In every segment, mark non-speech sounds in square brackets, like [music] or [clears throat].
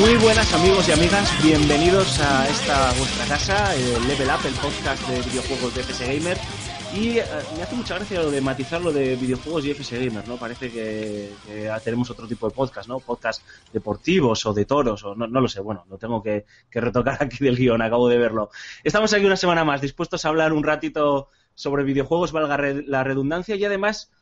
Muy buenas amigos y amigas, bienvenidos a esta vuestra casa, el Level Up, el podcast de videojuegos de FS Gamer. Y eh, me hace mucha gracia lo de matizar lo de videojuegos y FS Gamer, ¿no? Parece que, tenemos otro tipo de podcast, ¿no? Podcast deportivos o de toros, o no, no lo sé, bueno, lo tengo que, que retocar [laughs] aquí del guion, acabo de verlo. Estamos aquí una semana más, dispuestos a hablar un ratito sobre videojuegos, valga la redundancia, y además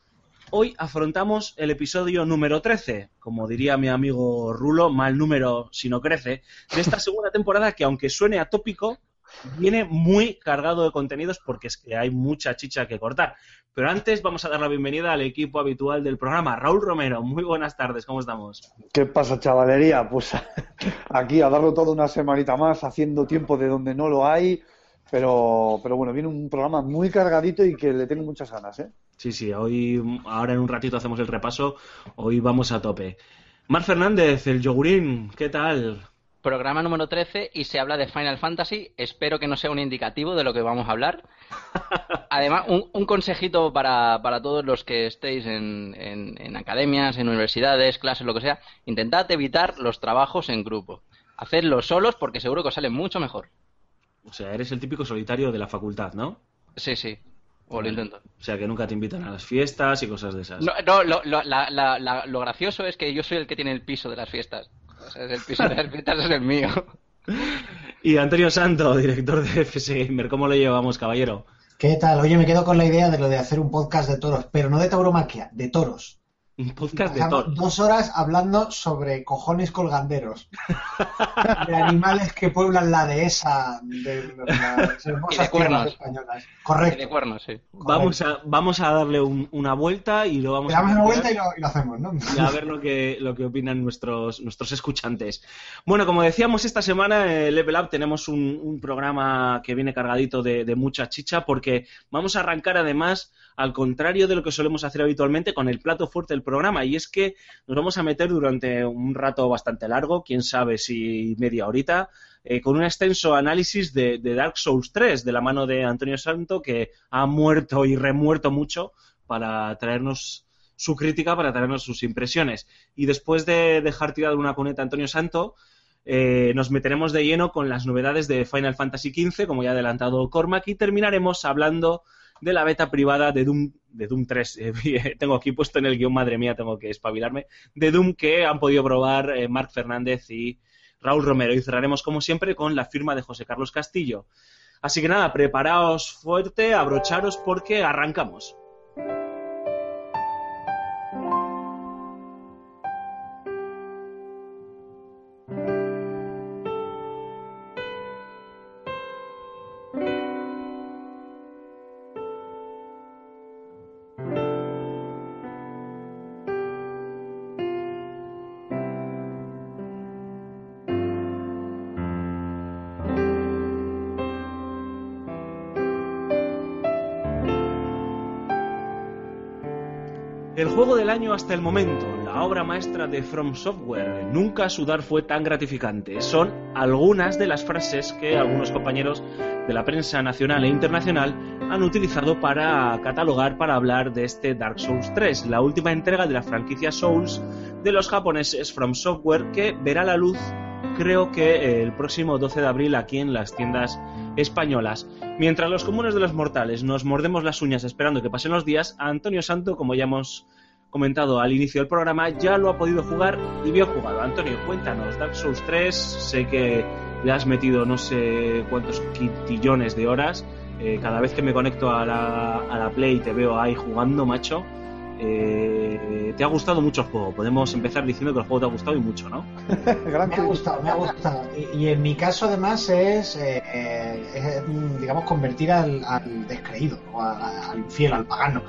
Hoy afrontamos el episodio número 13, como diría mi amigo Rulo, mal número si no crece, de esta segunda temporada que aunque suene atópico, viene muy cargado de contenidos porque es que hay mucha chicha que cortar. Pero antes vamos a dar la bienvenida al equipo habitual del programa, Raúl Romero. Muy buenas tardes, ¿cómo estamos? ¿Qué pasa, chavalería? Pues [laughs] aquí a darlo todo una semanita más, haciendo tiempo de donde no lo hay, pero, pero bueno, viene un programa muy cargadito y que le tengo muchas ganas, ¿eh? Sí, sí, hoy, ahora en un ratito hacemos el repaso, hoy vamos a tope. Mar Fernández, el yogurín, ¿qué tal? Programa número 13 y se habla de Final Fantasy. Espero que no sea un indicativo de lo que vamos a hablar. [laughs] Además, un, un consejito para, para todos los que estéis en, en- en academias, en universidades, clases, lo que sea. Intentad evitar los trabajos en grupo. Hacedlos solos porque seguro que os sale mucho mejor. O sea, eres el típico solitario de la facultad, ¿no? Sí, sí. O lo intento. O sea, que nunca te invitan a las fiestas y cosas de esas. No, no, lo, lo- la- la- la- lo gracioso es que yo soy el que tiene el piso de las fiestas. O sea, el piso de las [laughs] fiestas es el mío. Y Antonio Santo, director de FS Gamer, ¿cómo lo llevamos, caballero? ¿Qué tal? Oye, me quedo con la idea de lo de hacer un podcast de toros, pero no de tauromaquia, de toros. Un podcast de. Dos horas hablando sobre cojones colganderos, [laughs] de animales que pueblan la dehesa de las [laughs] Y de hermosas tierras españolas. Y de Correcto. cuernos, sí. Vamos a, vamos a darle un- una vuelta y lo vamos Le damos una plantear vuelta y lo, y lo hacemos, ¿no? y a ver lo que, lo que opinan nuestros, nuestros escuchantes. Bueno, como decíamos, esta semana en Level Up tenemos un, un programa que viene cargadito de, de mucha chicha porque vamos a arrancar además al contrario de lo que solemos hacer habitualmente con el plato fuerte del programa y es que nos vamos a meter durante un rato bastante largo, quién sabe si media horita, eh, con un extenso análisis de, Dark Souls 3 de la mano de Antonio Santo que ha muerto y remuerto mucho para traernos su crítica, para traernos sus impresiones. Y después de dejar tirado una cuneta a Antonio Santo, eh, nos meteremos de lleno con las novedades de Final Fantasy XV, como ya ha adelantado Cormac, y terminaremos hablando de la beta privada de Doom, de Doom 3. [laughs] Eh, tengo aquí puesto en el guion, madre mía, tengo que espabilarme, de Doom que han podido probar eh, Marc Fernández y Raúl Romero. Y cerraremos, como siempre, con la firma de José Carlos Castillo. Así que nada, preparaos fuerte, abrocharos porque arrancamos. Juego del año hasta el momento, la obra maestra de From Software, nunca sudar fue tan gratificante. Son algunas de las frases que algunos compañeros de la prensa nacional e internacional han utilizado para catalogar, para hablar de este Dark Souls 3, la última entrega de la franquicia Souls de los japoneses From Software que verá la luz creo que eh, el próximo 12 de abril aquí en las tiendas españolas. Mientras los comunes de los mortales nos mordemos las uñas esperando que pasen los días, Antonio Santo, como ya hemos comentado al inicio del programa, ya lo ha podido jugar y bien jugado. Antonio, cuéntanos, Dark Souls 3, sé que le has metido no sé cuántos quintillones de horas. Eh, cada vez que me conecto a la, a la Play te veo ahí jugando, macho. Eh, te ha gustado mucho el juego. Podemos empezar diciendo que el juego te ha gustado y mucho, ¿no? [laughs] Gran Me ha gustado, me ha gustado. Y, y en mi caso, además, es, eh, eh, es, mm, digamos, convertir al, al descreído, o a- al infiel, al pagano.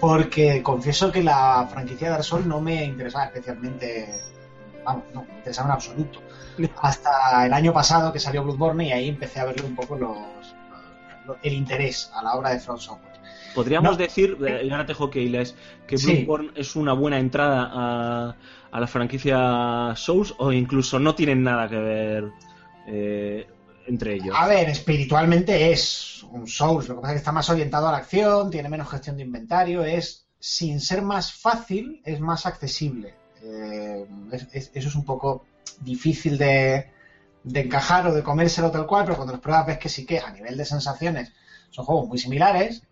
Porque confieso que la franquicia de Dark Souls no me interesaba especialmente. Vamos, no, me interesaba en absoluto. [laughs] Hasta el año pasado que salió Bloodborne y ahí empecé a verle un poco los, los- el interés a la obra de From Software. Podríamos No. decir, eh, y ahora te dejo que Sí. Bloodborne es una buena entrada a, a la franquicia Souls o incluso no tienen nada que ver eh, entre ellos. A ver, espiritualmente es un Souls, lo que pasa es que está más orientado a la acción, tiene menos gestión de inventario, es, sin ser más fácil, es más accesible. Eh, es- es- eso es un poco difícil de, de encajar o de comérselo tal cual, pero cuando los pruebas ves que sí que a nivel de sensaciones son juegos muy similares,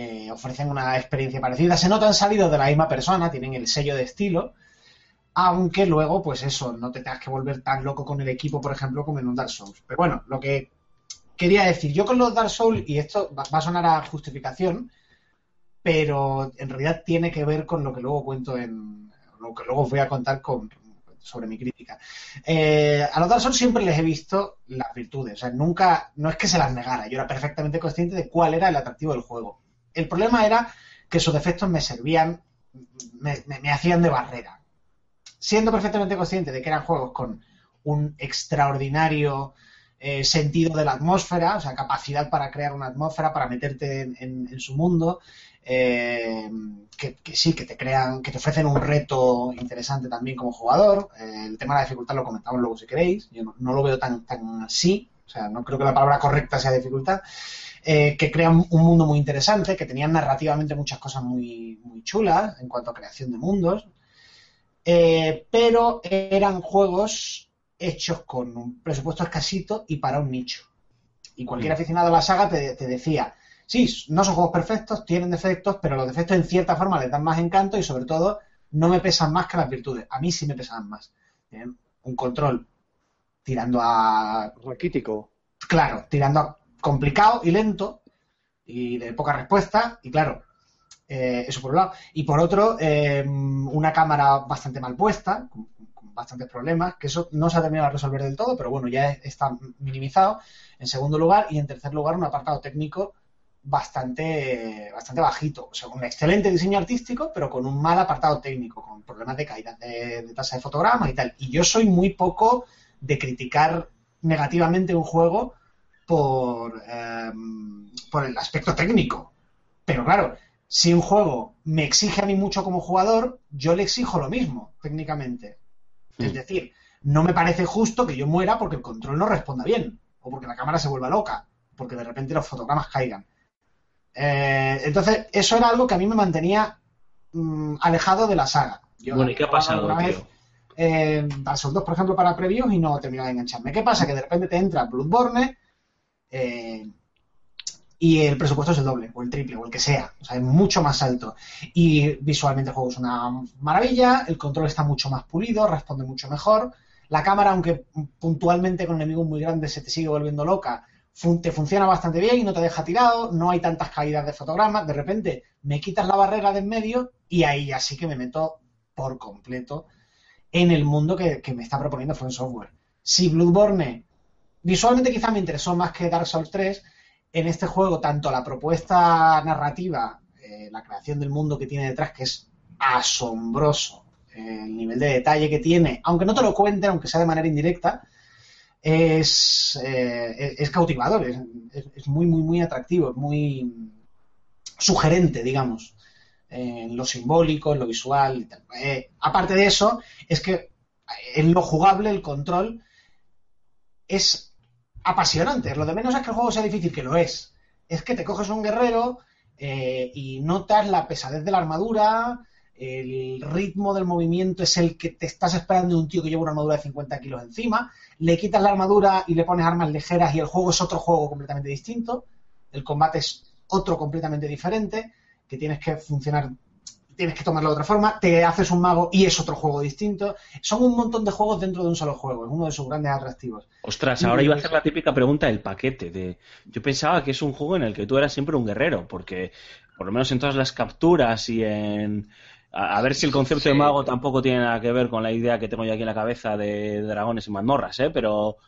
eh, ofrecen una experiencia parecida, se notan salidos de la misma persona, tienen el sello de estilo, aunque luego, pues eso, no te tengas que volver tan loco con el equipo, por ejemplo, como en un Dark Souls. Pero bueno, lo que quería decir, yo con los Dark Souls, y esto va, a sonar a justificación, pero en realidad tiene que ver con lo que luego cuento en. lo que luego os voy a contar con, sobre mi crítica. Eh, a los Dark Souls siempre les he visto las virtudes, o sea, nunca, no es que se las negara, yo era perfectamente consciente de cuál era el atractivo del juego. El problema era que sus defectos me servían, me, me- hacían de barrera. Siendo perfectamente consciente de que eran juegos con un extraordinario eh, sentido de la atmósfera, o sea, capacidad para crear una atmósfera, para meterte en, su mundo, eh, que, que sí, que te crean, que te ofrecen un reto interesante también como jugador. Eh, el tema de la dificultad lo comentamos luego si queréis. Yo no, no lo veo tan, tan así, o sea, no creo que la palabra correcta sea dificultad. Eh, que crean un mundo muy interesante, que tenían narrativamente muchas cosas muy, muy chulas en cuanto a creación de mundos, eh, pero eran juegos hechos con un presupuesto escasito y para un nicho. Y cualquier Mm. aficionado a la saga te, te decía, sí, no son juegos perfectos, tienen defectos, pero los defectos en cierta forma les dan más encanto y sobre todo no me pesan más que las virtudes. A mí sí me pesan más. Tienen un control tirando a Raquítico. claro, tirando a complicado y lento y de poca respuesta, y claro, eh, eso por un lado. Y por otro, eh, una cámara bastante mal puesta, con, con bastantes problemas, que eso no se ha terminado de resolver del todo, pero bueno, ya está minimizado. En segundo lugar, y en tercer lugar, un apartado técnico bastante, bastante bajito. O sea, un excelente diseño artístico, pero con un mal apartado técnico, con problemas de caída de, de tasa de fotogramas y tal. Y yo soy muy poco de criticar negativamente un juego por, eh, por el aspecto técnico. Pero claro, si un juego me exige a mí mucho como jugador, yo le exijo lo mismo, técnicamente. Es decir, no me parece justo que yo muera porque el control no responda bien, o porque la cámara se vuelva loca, porque de repente los fotogramas caigan. Eh, entonces, eso era algo que a mí me mantenía mm, alejado de la saga. Yo bueno, ¿y qué ha pasado, tío? eh, Dark Souls 2, por ejemplo, para previews y no terminaba de engancharme. ¿Qué pasa? Que de repente te entra Bloodborne eh, y el presupuesto es el doble, o el triple, o el que sea. O sea, es mucho más alto. Y visualmente el juego es una maravilla, el control está mucho más pulido, responde mucho mejor. La cámara, aunque puntualmente con enemigos muy grandes se te sigue volviendo loca, te funciona bastante bien y no te deja tirado, no hay tantas caídas de fotogramas. De repente me quitas la barrera de en medio y ahí así que me meto por completo en el mundo que, que me está proponiendo From Software. Si Bloodborne visualmente quizá me interesó más que Dark Souls 3, en este juego tanto la propuesta narrativa, eh, la creación del mundo que tiene detrás, que es asombroso, eh, el nivel de detalle que tiene, aunque no te lo cuenten, aunque sea de manera indirecta, es, eh, es- es cautivador, es, es- muy, muy, muy atractivo, es muy sugerente, digamos, en lo simbólico, en lo visual. aparte de eso, es que en lo jugable, el control es apasionante. Lo de menos es que el juego sea difícil, que lo es. Es que te coges un guerrero eh, y notas la pesadez de la armadura, el ritmo del movimiento es el que te estás esperando de un tío que lleva una armadura de 50 kilos encima, le quitas la armadura y le pones armas ligeras y el juego es otro juego completamente distinto, el combate es otro completamente diferente, que tienes que funcionar, tienes que tomarlo de otra forma, te haces un mago y es otro juego distinto. Son un montón de juegos dentro de un solo juego, es uno de sus grandes atractivos. Ostras, ahora iba a hacer la típica pregunta del paquete. De... Yo pensaba que es un juego en el que tú eras siempre un guerrero, porque por lo menos en todas las capturas y en... A, a ver si el concepto Sí. de mago tampoco tiene nada que ver con la idea que tengo yo aquí en la cabeza de dragones y mazmorras, ¿eh? Pero,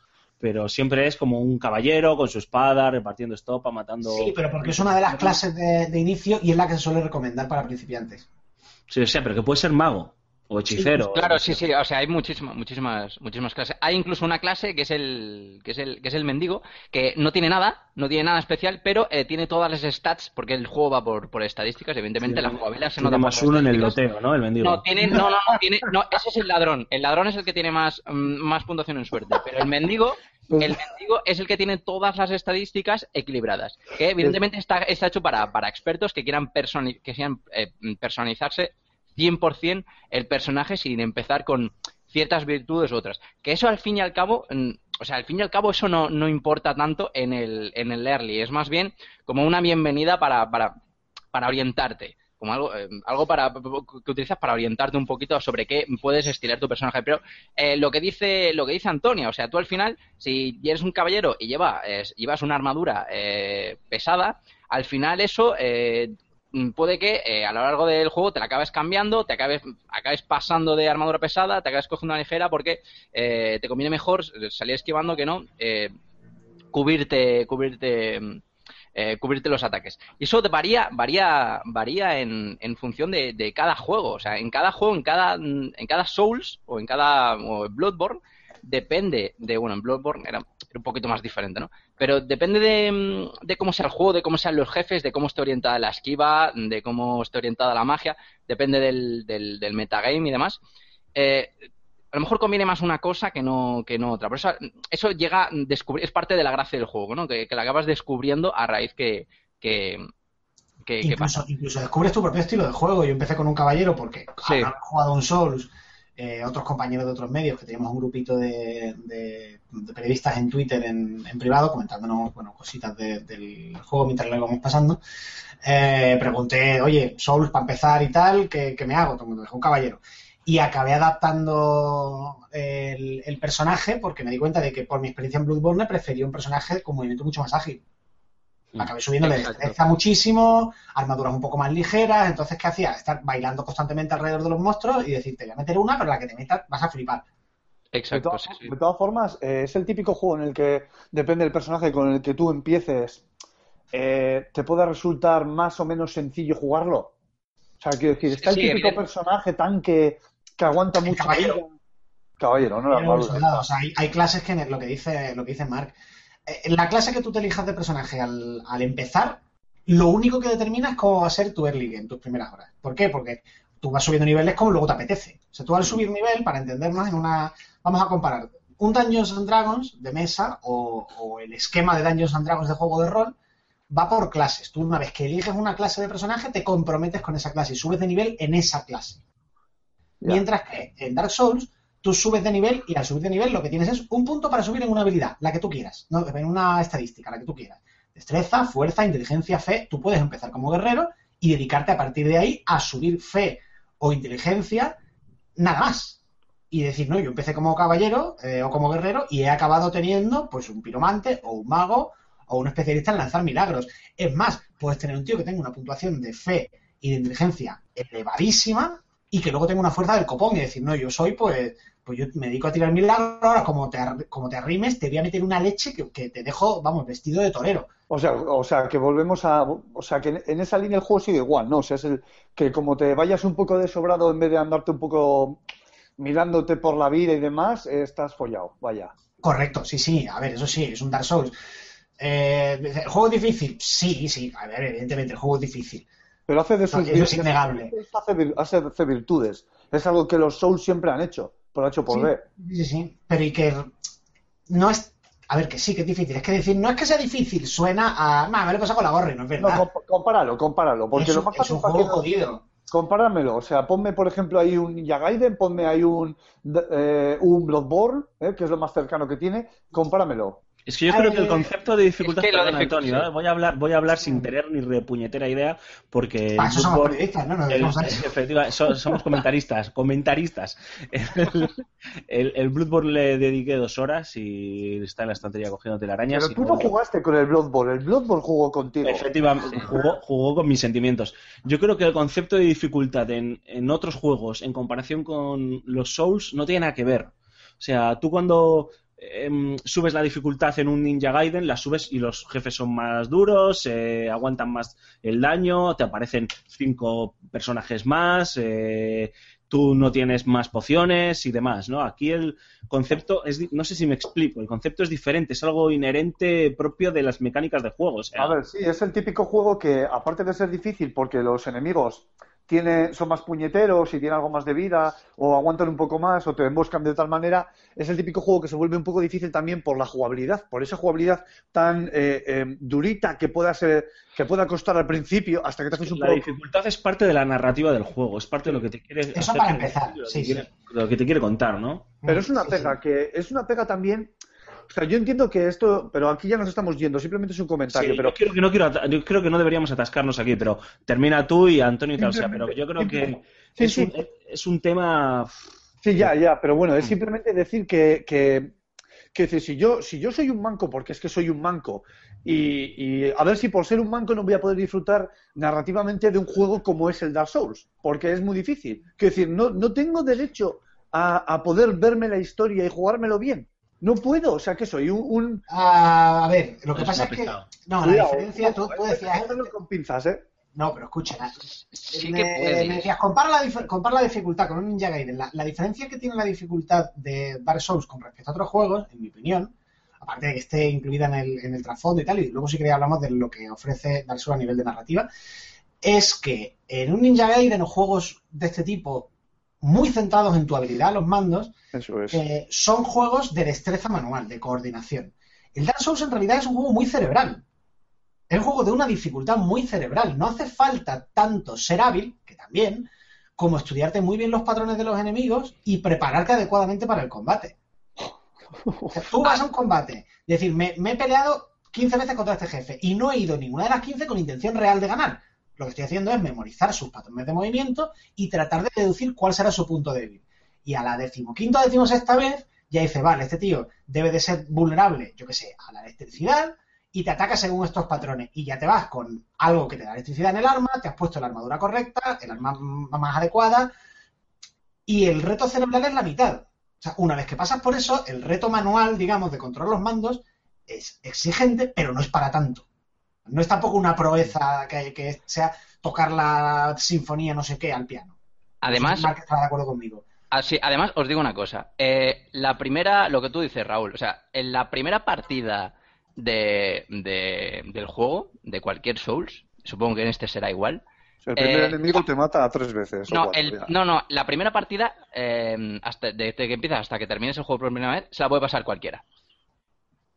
pero siempre es como un caballero con su espada, repartiendo estopa, matando... Sí, pero porque es una de las clases de, de inicio y es la que se suele recomendar para principiantes. Sí, o sea, pero que puede ser mago o hechicero. Claro, sí, sí, o sea, hay muchísimas, muchísimas, muchísimas clases. Hay incluso una clase que es el, que es el, que es el mendigo, que no tiene nada, no tiene nada especial, pero eh, tiene todas las stats, porque el juego va por, por estadísticas, evidentemente la jugabilidad se nota más uno en el loteo, ¿no? El mendigo. No, tiene, no, no, no, tiene, no, ese es el ladrón. El ladrón es el que tiene más, mm, más puntuación en suerte. Pero el mendigo, el mendigo es el que tiene todas las estadísticas equilibradas. Que evidentemente está, está hecho para, para expertos que quieran, personi- que quieran eh, personalizarse 100% el personaje sin empezar con ciertas virtudes u otras. Que eso al fin y al cabo, mm, o sea, al fin y al cabo eso no, no importa tanto en el, en el early. Es más bien como una bienvenida para, para, para orientarte. Como algo, eh, algo para, que utilizas para orientarte un poquito sobre qué puedes estilar tu personaje. Pero eh, lo que dice lo que dice Antonia, o sea, tú al final, si eres un caballero y lleva, eh, llevas una armadura eh, pesada, al final eso eh, puede que eh, a lo largo del juego te la acabes cambiando, te acabes, acabes pasando de armadura pesada, te acabes cogiendo una ligera porque eh, te conviene mejor salir esquivando que no eh, cubrirte, cubrirte, mm, eh, cubrirte los ataques. Y eso varía, varía, varía en, en función de, de cada juego. O sea, en cada juego, en cada, mm, en cada Souls o en cada o Bloodborne, depende de, bueno, en Bloodborne era, un poquito más diferente, ¿no? Pero depende de, mm, de cómo sea el juego, de cómo sean los jefes, de cómo esté orientada la esquiva, de cómo esté orientada la magia, depende del, del, del metagame y demás. Eh, a lo mejor conviene más una cosa que no, que no otra. Por eso, eso llega, a descubrir, es parte de la gracia del juego, ¿no? Que, que la acabas descubriendo a raíz que, que, que, que Incluso, pasa. incluso descubres tu propio estilo de juego. Yo empecé con un caballero porque Sí. jugado un Souls, eh, otros compañeros de otros medios, que teníamos un grupito de, periodistas en Twitter en, en privado comentándonos bueno, cositas de- del juego mientras lo íbamos pasando, eh, pregunté, oye, Souls para empezar y tal, ¿qué, qué me hago? Dijo, un caballero. Y acabé adaptando el, el personaje porque me di cuenta de que por mi experiencia en Bloodborne prefería un personaje con movimiento mucho más ágil. Acabé subiendo de Exacto. destreza muchísimo, armaduras un poco más ligeras, entonces ¿qué hacía? Estar bailando constantemente alrededor de los monstruos y decirte, voy a meter una, pero la que te metas vas a flipar. De, Exacto, todas- sí, sí. de todas formas, eh, es el típico juego en el que depende del personaje con el que tú empieces, eh, te puede resultar más o menos sencillo jugarlo. O sea, quiero decir, está Sí, el típico evidente. personaje tan que, aguanta mucho. caballero. Caballero, no la Pero, armadura. soldado, o sea, hay, hay clases que, lo que dice, lo que dice Mark, la clase que tú te elijas de personaje al, al empezar, lo único que determina es cómo va a ser tu early game, tus primeras horas. ¿Por qué? Porque tú vas subiendo niveles como luego te apetece. O sea, tú al subir nivel, para entendernos, en una. Vamos a comparar un Dungeons and Dragons de mesa o, o el esquema de Dungeons and Dragons de juego de rol va por clases. Tú una vez que eliges una clase de personaje, te comprometes con esa clase y subes de nivel en esa clase. Mientras que en Dark Souls tú subes de nivel y al subir de nivel lo que tienes es un punto para subir en una habilidad, la que tú quieras, no, en una estadística, la que tú quieras. Destreza, fuerza, inteligencia, fe. Tú puedes empezar como guerrero y dedicarte a partir de ahí a subir fe o inteligencia, nada más. Y decir, no, yo empecé como caballero eh, o como guerrero y he acabado teniendo pues un piromante o un mago o un especialista en lanzar milagros. Es más, puedes tener un tío que tenga una puntuación de fe y de inteligencia elevadísima y que luego tenga una fuerza del copón y decir, no, yo soy pues, pues yo me dedico a tirar milagros, ahora como te, como te arrimes te voy a meter una leche que, que te dejo, vamos, vestido de torero. O sea, o sea, que volvemos a. O sea, que en- esa línea el juego sigue igual, ¿no? O sea, es el que como te vayas un poco desobrado en vez de andarte un poco mirándote por la vida y demás, eh, estás follado, vaya. Correcto, sí, sí, a ver, eso sí, es un Dark Souls. Eh, ¿El juego es difícil? Sí, sí, a ver, evidentemente el juego es difícil. Pero hace de Eso sus es innegable. hace, vir- hace- hace virtudes. Es algo que los Souls siempre han hecho, por hecho por Sí, ver. sí, sí, pero y que no es... A ver, que sí, que es difícil. Es que decir, no es que sea difícil, suena a... "Ma, me lo he pasado con la gorra no es No, verdad. comp- compáralo, compáralo, porque es, lo un- más es fácil un para juego no- jodido. Compáramelo, o sea, ponme por ejemplo ahí un Ninja Gaiden, ponme ahí un, eh, un Bloodborne, eh, que es lo más cercano que tiene, compáramelo. Es que yo creo que el Eh, concepto de dificultad, es que perdón, Antonio, sí. ¿eh? voy a hablar, voy a hablar sin tener ni repuñetera idea, porque Para el eso somos ¿no? El- dedicamos a [laughs] eso. efectiva- so- somos comentaristas, comentaristas. [laughs] El, el, el Bloodborne le dediqué dos horas y está en la estantería cogiendo telarañas. Pero tú no jugaste con el Bloodborne, el Bloodborne jugó contigo. Efectivamente, jugó, jugó con mis sentimientos. Yo creo que el concepto de dificultad en, en otros juegos, en comparación con los Souls, no tiene nada que ver. O sea, tú cuando em, subes la dificultad en un Ninja Gaiden, la subes y los jefes son más duros, aguantan más el daño, te aparecen cinco personajes más, eh, tú no tienes más pociones y demás, ¿no? Aquí el concepto es, no sé si me explico, el concepto es diferente, es algo inherente propio de las mecánicas de juego. o sea, A ver, sí, es el típico juego que, aparte de ser difícil porque los enemigos tiene, son más puñeteros y tienen algo más de vida, o aguantan un poco más, o te emboscan de tal manera, es el típico juego que se vuelve un poco difícil también por la jugabilidad, por esa jugabilidad tan eh, eh, durita que pueda ser, que pueda costar al principio hasta que te haces un la poco. dificultad es parte de la narrativa del juego, es parte de lo que te quiere Eso hacer para empezar, lo que sí, quiere- sí. lo que te quiere contar, ¿no? Pero es una Sí, pega, sí. que es una pega también. O sea, yo entiendo que esto, pero aquí ya nos estamos yendo, simplemente es un comentario, Sí, pero yo, creo que no quiero, yo creo que no deberíamos atascarnos aquí, pero termina tú y Antonio y tal, o sea, pero yo creo que Sí, es, sí. Un, es un tema Sí, ya, ya, pero bueno, es Mm. simplemente decir que, que, que si yo, si yo soy un manco, porque es que soy un manco, y, y a ver si por ser un manco no voy a poder disfrutar narrativamente de un juego como es el Dark Souls, porque es muy difícil. Quiero decir, no, no tengo derecho a, a poder verme la historia y jugármelo bien. No puedo, o sea que soy un... un... Ah, a ver, lo que Es pasa es que. No, la diferencia, tú, tú eh, decías. cógelo con pinzas, ¿eh? No, pero escucha. Sí me, que puedes. me decías, compara la, dif- compara la dificultad con un Ninja Gaiden. La, la diferencia que tiene la dificultad de Dark Souls con respecto a otros juegos, en mi opinión, aparte de que esté incluida en el, en el trasfondo y tal, y luego si queréis hablamos de lo que ofrece Dark Souls a nivel de narrativa, es que en un Ninja Gaiden o juegos de este tipo muy centrados en tu habilidad los mandos, Eso es. eh, son juegos de destreza manual, de coordinación. El Dark Souls en realidad es un juego muy cerebral. Es un juego de una dificultad muy cerebral. No hace falta tanto ser hábil, que también, como estudiarte muy bien los patrones de los enemigos y prepararte adecuadamente para el combate. O sea, tú vas a un combate, decir, me, me he peleado 15 veces contra este jefe y no he ido ninguna de las 15 con intención real de ganar. Lo que estoy haciendo es memorizar sus patrones de movimiento y tratar de deducir cuál será su punto débil. Y a la decimoquinta o decimosexta vez ya dice, vale, este tío debe de ser vulnerable, yo qué sé, a la electricidad y te ataca según estos patrones. Y ya te vas con algo que te da electricidad en el arma, te has puesto la armadura correcta, el arma más adecuada y el reto cerebral es la mitad. O sea, una vez que pasas por eso, el reto manual, digamos, de controlar los mandos es exigente, pero no es para tanto. No es tampoco una proeza que, que sea tocar la sinfonía no sé qué al piano. Además, Mark de acuerdo conmigo. Así, además, os digo una cosa. Eh, la primera, lo que tú dices, Raúl, o sea, en la primera partida de, de- del juego, de cualquier Souls, supongo que en este será igual. El primer Eh, enemigo te mata a tres veces. o No, cuatro, el- no, no, la primera partida, eh, hasta, desde que empiezas hasta que termines el juego por primera vez, se la puede pasar cualquiera.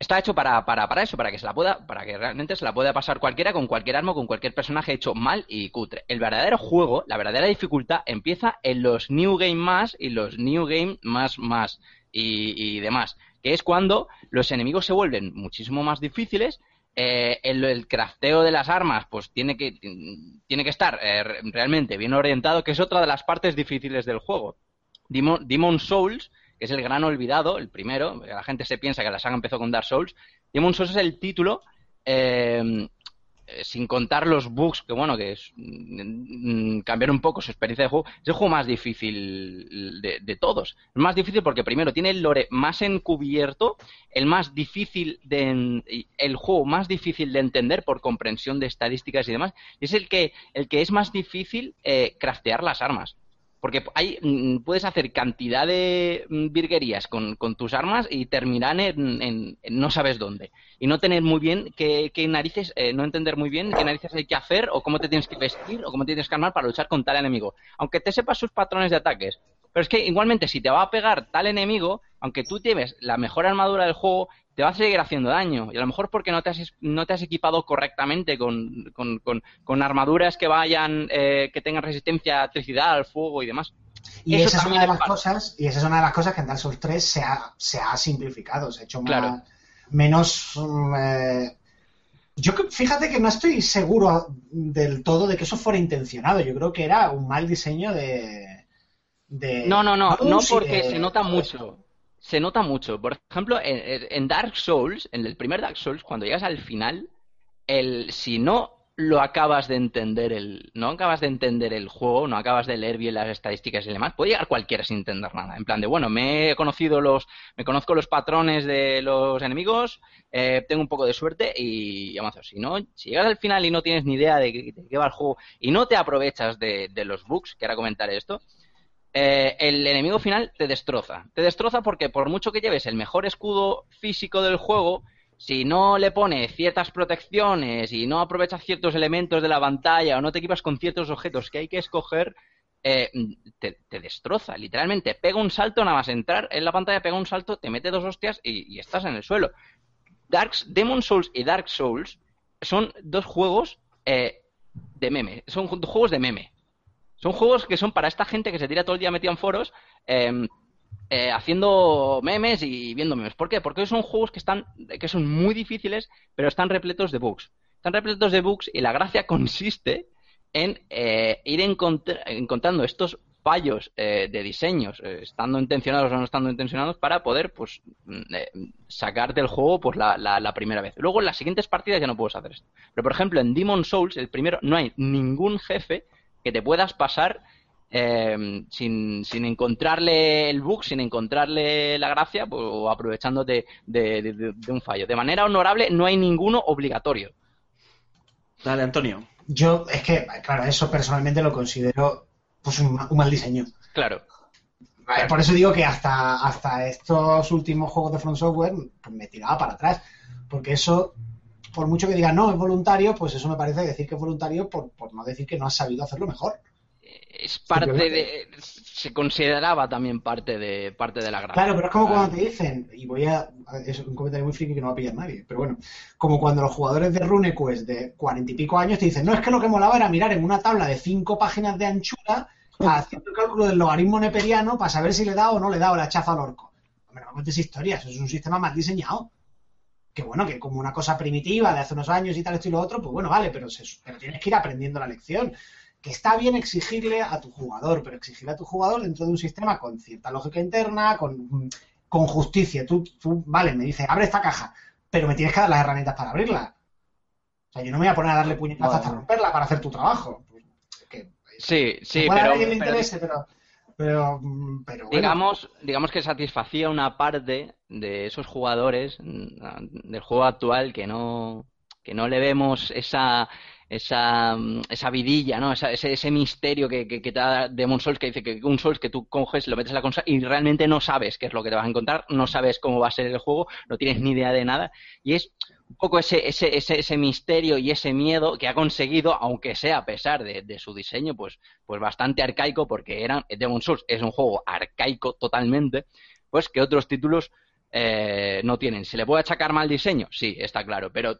Está hecho para, para, para eso, para que se la pueda, para que realmente se la pueda pasar cualquiera con cualquier arma, con cualquier personaje hecho mal y cutre. El verdadero juego, la verdadera dificultad, empieza en los New Game más y los New Game más más y, y demás. Que es cuando los enemigos se vuelven muchísimo más difíciles. eh, el, crafteo de las armas, pues tiene que, tiene que estar eh, re- realmente bien orientado, que es otra de las partes difíciles del juego. Demon, Demon Souls, que es el gran olvidado, el primero, la gente se piensa que la saga empezó con Dark Souls. Demon Souls es el título, eh, eh, sin contar los bugs, que bueno, que es mm, mm, cambiar un poco su experiencia de juego, es el juego más difícil de, todos. Es más difícil porque primero tiene el lore más encubierto, el más difícil de el juego más difícil de entender por comprensión de estadísticas y demás, y es el que el que es más difícil eh, craftear las armas. Porque hay, mm, puedes hacer cantidad de mm, virguerías con, tus armas y terminar en, en- no sabes dónde. Y no tener muy bien qué, qué narices, eh, no entender muy bien qué narices hay que hacer o cómo te tienes que vestir o cómo tienes que armar para luchar con tal enemigo. Aunque te sepas sus patrones de ataques. Pero es que igualmente si te va a pegar tal enemigo, aunque tú lleves la mejor armadura del juego, te va a seguir haciendo daño. Y a lo mejor porque no te has, no te has equipado correctamente con, con, con- con armaduras que vayan, eh, que tengan resistencia a electricidad, al fuego y demás. Y Eso esa es una de las cosas, y esa es una de las cosas que en Dark Souls 3 se ha, se ha simplificado, se ha hecho más, Claro. menos... eh, yo fíjate que no estoy seguro del todo de que eso fuera intencionado. Yo creo que era un mal diseño de... de No, no, no, no porque de- se nota mucho. Se nota mucho. Por ejemplo, en, Dark Souls, en el primer Dark Souls, cuando llegas al final, el, si no lo acabas de entender el, no acabas de entender el juego, no acabas de leer bien las estadísticas y demás, puede llegar cualquiera sin entender nada. En plan de, bueno, me he conocido los, me conozco los patrones de los enemigos, eh, tengo un poco de suerte y avanzo. Si no, si llegas al final y no tienes ni idea de, qué- de qué va el juego y no te aprovechas de, de los bugs, que ahora comentaré esto, eh, el enemigo final te destroza. Te destroza porque por mucho que lleves el mejor escudo físico del juego, si no le pones ciertas protecciones y no aprovechas ciertos elementos de la pantalla o no te equipas con ciertos objetos que hay que escoger, eh, te, destroza. Literalmente, pega un salto, nada más entrar en la pantalla, pega un salto, te mete dos hostias y, estás en el suelo. Dark, Demon Souls y Dark Souls son dos juegos eh, de meme. Son ju- juegos de meme. Son juegos que son para esta gente que se tira todo el día metida en foros eh, eh, haciendo memes y viendo memes. ¿Por qué? Porque son juegos que están que son muy difíciles, pero están repletos de bugs. Están repletos de bugs y la gracia [laughs] consiste en eh, ir encontr- encontrando estos fallos eh, de diseños, eh, estando intencionados o no estando intencionados, para poder pues mm, eh, sacar del juego pues la, la- la primera vez. Luego en las siguientes partidas ya no puedes hacer esto. Pero por ejemplo en Demon Souls, el primero, no hay ningún jefe que te puedas pasar eh, sin, sin encontrarle el bug, sin encontrarle la gracia, pues, o aprovechándote de, de- de- de un fallo. De manera honorable no hay ninguno obligatorio. Dale, Antonio. Yo, es que, claro, eso personalmente lo considero pues un, un mal diseño. Claro. Por eso digo que hasta, hasta estos últimos juegos de Front Software pues me tiraba para atrás. Porque eso, por mucho que diga no, es voluntario, pues eso me parece decir que es voluntario por, por no decir que no has sabido hacerlo mejor. Es parte de. Se consideraba también parte de parte de la gracia. Claro, pero es como cuando te dicen, y voy a. Es un comentario muy friki que no va a pillar nadie, pero bueno, como cuando los jugadores de RuneQuest de cuarenta y pico años te dicen, no, es que lo que molaba era mirar en una tabla de cinco páginas de anchura, haciendo el cálculo del logaritmo neperiano para saber si le da o no le da o le hachazo al orco. Hombre, no me cuentes historias, es un sistema mal diseñado. Que bueno, que como una cosa primitiva de hace unos años y tal, esto y lo otro, pues bueno, vale, pero, se- pero tienes que ir aprendiendo la lección que está bien exigirle a tu jugador, pero exigirle a tu jugador dentro de un sistema con cierta lógica interna, con, con justicia. Tú, tú, vale, me dices, abre esta caja, pero me tienes que dar las herramientas para abrirla. O sea, yo no me voy a poner a darle puñetazos hasta Vale. romperla para hacer tu trabajo. Pues, que, Sí, sí, pero, le interese, pero, pero, mm, digamos, digamos que satisfacía una parte de esos jugadores mm, del juego actual que no, que no le vemos esa, esa, mm, esa vidilla, ¿no? Esa- ese, ese misterio que, que, te da Demon Souls, que dice que un Souls que tú coges, lo metes la consola y realmente no sabes qué es lo que te vas a encontrar, no sabes cómo va a ser el juego, no tienes ni idea de nada. Y es un poco ese, ese, ese, ese misterio y ese miedo que ha conseguido, aunque sea a pesar de, de su diseño, pues, pues bastante arcaico, porque eran, Demon Souls es un juego arcaico totalmente, pues que otros títulos eh, no tienen. ¿Se le puede achacar mal diseño? Sí, está claro, pero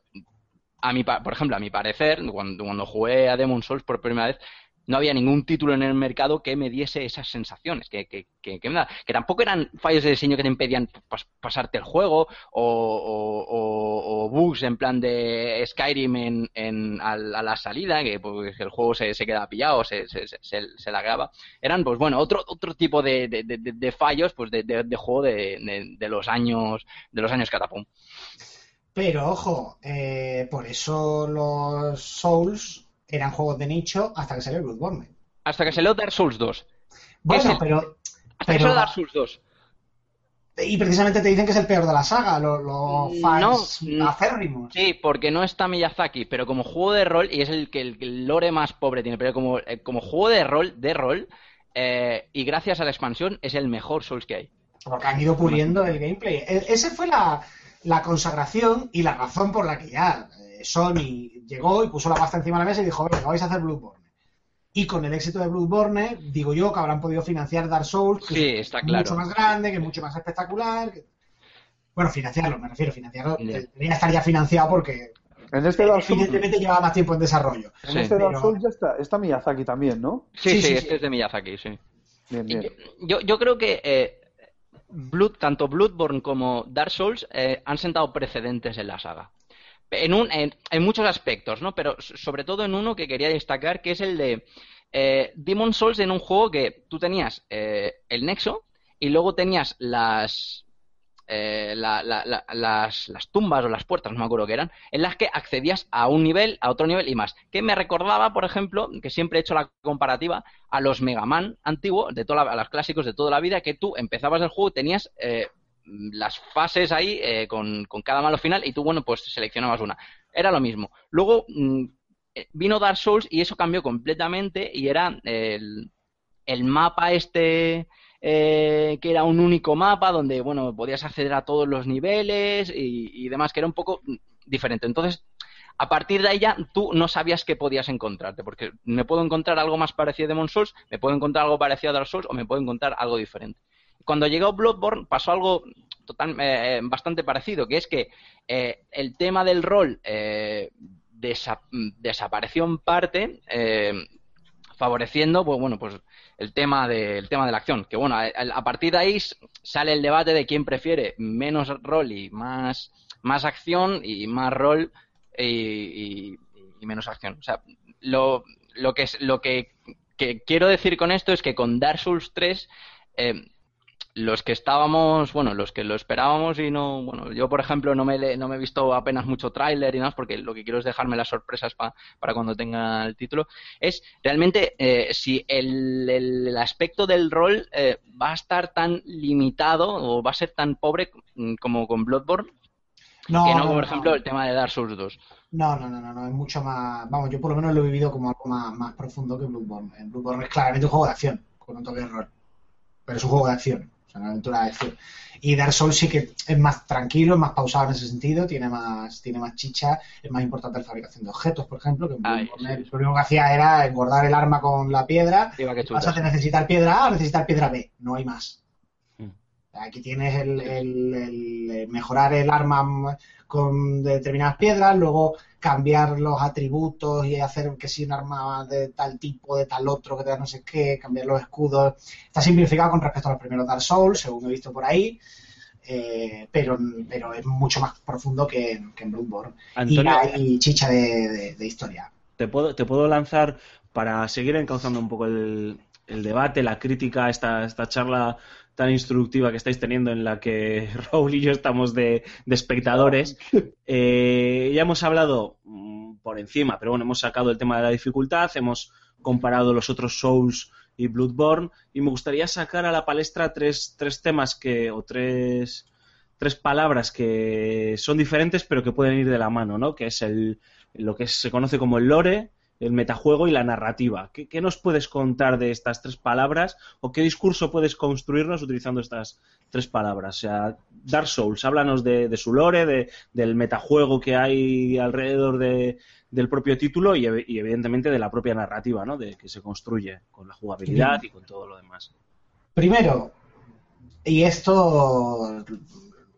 a mi, por ejemplo, a mi parecer, cuando, cuando jugué a Demon Souls por primera vez, no había ningún título en el mercado que me diese esas sensaciones, que, que, que, que me da- que tampoco eran fallos de diseño que te impedían pas- pasarte el juego o, bugs en plan de Skyrim en, a, la salida, que pues, el juego se, se queda pillado, se, se, se, se lagueaba. Eran, pues bueno, otro, otro tipo de, de, de- de fallos pues de, juego de los años de los años catapum. Pero ojo, eh, por eso los Souls eran juegos de nicho hasta que salió el Bloodborne. Hasta que salió Dark Souls 2. Bueno, el- pero, Hasta que salió Dark Souls 2. y precisamente te dicen que es el peor de la saga, los, los fans No, acérrimos. Sí, porque no está Miyazaki, pero como juego de rol, y es el que el, el lore más pobre tiene, pero como, eh, como juego de rol, de rol, eh, y gracias a la expansión, es el mejor Souls que hay. Porque han ido puliendo el gameplay. E- Esa fue la, la consagración y la razón por la que ya Sony llegó y puso la pasta encima de la mesa y dijo, venga, vais a hacer Bloodborne. Y con el éxito de Bloodborne, digo yo que habrán podido financiar Dark Souls, que Sí, es está claro. mucho más grande, que es mucho más espectacular. que- Bueno, financiarlo, me refiero, financiarlo. Ya. Debería estar ya financiado porque En este Dark Souls, evidentemente llevaba más tiempo en desarrollo. en este Dark Souls ya está, está Miyazaki también, ¿no? Sí, Sí, sí, sí, este sí. es de Miyazaki, sí. Bien, bien. Yo, yo creo que eh, Blood, tanto Bloodborne como Dark Souls eh, han sentado precedentes en la saga. En, un, en, en muchos aspectos, ¿no? Pero sobre todo en uno que quería destacar, que es el de eh, Demon Souls en un juego que tú tenías eh, el nexo y luego tenías las, eh, la- la- la- las, las tumbas o las puertas, no me acuerdo qué eran, en las que accedías a un nivel, a otro nivel y más. Que me recordaba, por ejemplo, que siempre he hecho la comparativa a los Mega Man antiguos, de toda a los clásicos de toda la vida, que tú empezabas el juego y tenías eh, las fases ahí eh, con, con cada malo final y tú, bueno, pues seleccionabas una. Era lo mismo. Luego mm, eh, vino Dark Souls y eso cambió completamente y era el, el mapa este eh, que era un único mapa donde, bueno, podías acceder a todos los niveles y, y demás, que era un poco mm, diferente. Entonces, a partir de ahí ya tú no sabías qué podías encontrarte, porque me puedo encontrar algo más parecido a Demon Souls, me puedo encontrar algo parecido a Dark Souls o me puedo encontrar algo diferente. Cuando llegó Bloodborne pasó algo total, eh, bastante parecido, que es que eh, el tema del rol eh, desa- desapareció en parte, eh, favoreciendo, pues bueno, pues el tema de, tema de la acción. Que bueno, a, partir de ahí sale el debate de quién prefiere menos rol y más, más acción y más rol y, y- y menos acción. O sea, lo, lo que lo que, quiero decir con esto es que con Dark Souls 3 eh, los que estábamos, bueno, los que lo esperábamos y no, bueno, yo por ejemplo no me, no me he visto apenas mucho tráiler y nada, porque lo que quiero es dejarme las sorpresas pa- para cuando tenga el título, es realmente eh, si el, el- el aspecto del rol eh, va a estar tan limitado o va a ser tan pobre mm, como con Bloodborne, No, que no, no, por no. ejemplo, el tema de Dark Souls 2. No, no, no, no, no, es mucho más. Vamos, yo por lo menos lo he vivido como algo más, más profundo que Bloodborne. En Bloodborne es claramente un juego de acción, con un toque de rol. Pero es un juego de acción, sea, una aventura de acción. Y Dark Souls sí que es más tranquilo, es más pausado en ese sentido, tiene más, tiene más chicha, es más importante la fabricación de objetos, por ejemplo, que Ay, sí. lo único que hacía era engordar el arma con la piedra. Vas a necesitar piedra A o necesitar piedra B, no hay más. Mm. Aquí tienes el- el mejorar el arma con determinadas piedras, luego cambiar los atributos y hacer que si un arma de tal tipo, de tal otro, que te da no sé qué, cambiar los escudos. Está simplificado con respecto a los primeros Dark Souls, según he visto por ahí, eh, pero, pero es mucho más profundo que, en- que en Bloodborne. Antonio, y hay chicha de, de- de historia. te puedo, te puedo lanzar para seguir encauzando un poco el, el debate, la crítica, esta, esta charla tan instructiva que estáis teniendo en la que [laughs] Raúl y yo estamos de, de espectadores. [laughs] Eh, ya hemos hablado mm, por encima, pero bueno, hemos sacado el tema de la dificultad, hemos comparado los otros Souls y Bloodborne y me gustaría sacar a la palestra tres, tres temas que, o tres, tres palabras que son diferentes pero que pueden ir de la mano, ¿no? Que es el, lo que se conoce como el lore, el metajuego y la narrativa. ¿Qué, nos puedes contar de estas tres palabras o qué discurso puedes construirnos utilizando estas tres palabras? O sea, Dark Souls, háblanos de, de su lore, de, del metajuego que hay alrededor de, del propio título y evidentemente de la propia narrativa, ¿no? De que se construye con la jugabilidad y con todo lo demás. Primero, y esto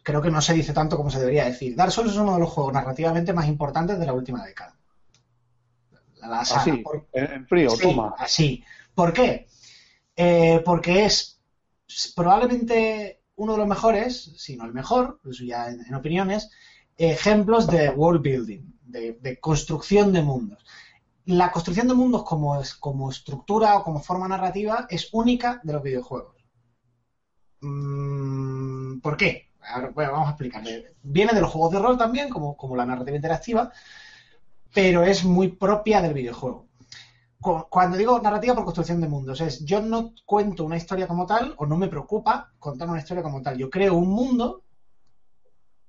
creo que no se dice tanto como se debería decir, Dark Souls es uno de los juegos narrativamente más importantes de la última década. La. Así, Por- en, frío, Sí, toma. así. ¿Por qué? Eh, porque es probablemente uno de los mejores, si no el mejor, eso ya en, en opiniones, ejemplos de world building, de, de construcción de mundos. La construcción de mundos como, es- como estructura o como forma narrativa es única de los videojuegos. Mm, ¿Por qué? Ahora, bueno, vamos a explicarle. Viene de los juegos de rol también, como, como la narrativa interactiva, pero es muy propia del videojuego. Cu- Cuando digo narrativa por construcción de mundos, es yo no cuento una historia como tal, o no me preocupa contar una historia como tal. Yo creo un mundo,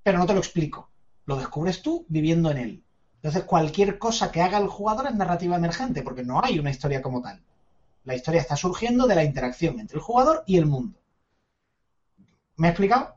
pero no te lo explico. Lo descubres tú viviendo en él. Entonces, cualquier cosa que haga el jugador es narrativa emergente, porque no hay una historia como tal. La historia está surgiendo de la interacción entre el jugador y el mundo. ¿Me he explicado?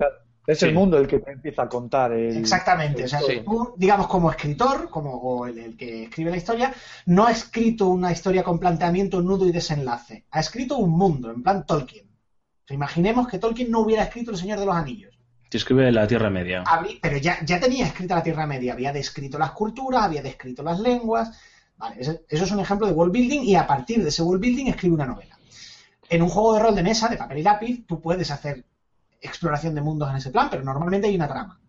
Es Sí. el mundo el que te empieza a contar. El, Exactamente. O sea, Sí. tú, digamos, como escritor, como o el, el que escribe la historia, no ha escrito una historia con planteamiento, nudo y desenlace. Ha escrito un mundo, en plan Tolkien. O sea, imaginemos que Tolkien no hubiera escrito El Señor de los Anillos. Te escribe la Tierra Media. Pero ya, ya tenía escrita la Tierra Media, había descrito las culturas, había descrito las lenguas. Vale, ese- eso es un ejemplo de world building y a partir de ese world building escribe una novela. En un juego de rol de mesa, de papel y lápiz, tú puedes hacer exploración de mundos en ese plan, pero normalmente hay una trama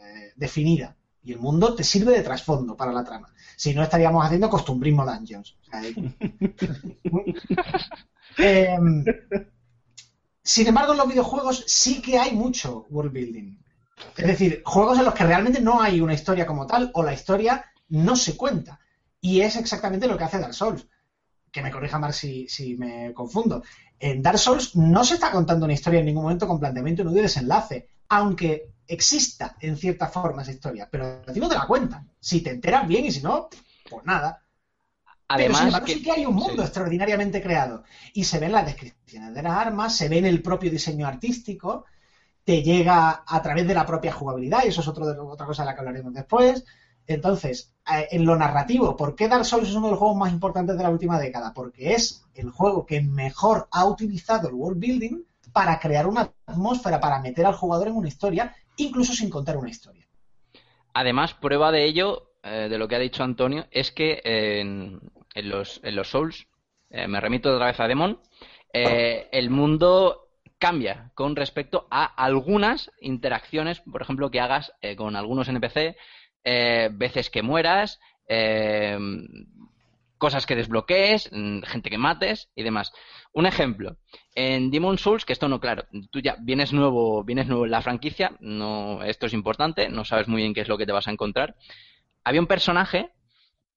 eh, definida. Y el mundo te sirve de trasfondo para la trama. Si no, estaríamos haciendo costumbrismo dungeons. O sea, [laughs] eh, sin embargo, en los videojuegos sí que hay mucho world building. Es decir, juegos en los que realmente no hay una historia como tal o la historia no se cuenta. Y es exactamente lo que hace Dark Souls. Que me corrija más si, si me confundo. En Dark Souls no se está contando una historia en ningún momento con planteamiento nudo y desenlace, aunque exista en cierta forma esa historia, pero a ti no te la cuentan. Si te enteras bien y si no, pues nada. Pero sin Además, embargo, que- sí que hay un mundo sí. extraordinariamente creado. Y se ven las descripciones de las armas, se ve en el propio diseño artístico, te llega a través de la propia jugabilidad, y eso es otro de, otra cosa de la que hablaremos después. Entonces, eh, en lo narrativo, ¿por qué Dark Souls es uno de los juegos más importantes de la última década? Porque es el juego que mejor ha utilizado el world building para crear una atmósfera, para meter al jugador en una historia, incluso sin contar una historia. Además, prueba de ello, eh, de lo que ha dicho Antonio, es que en, en los, Souls, eh, me remito otra vez a Demon, eh, el mundo cambia con respecto a algunas interacciones, por ejemplo, que hagas eh, con algunos NPC, eh, veces que mueras, eh, cosas que desbloquees, mm, gente que mates y demás. Un ejemplo, en Demon Souls, que esto no, claro, tú ya vienes nuevo, vienes nuevo en la franquicia, no, esto es importante, no sabes muy bien qué es lo que te vas a encontrar. Había un personaje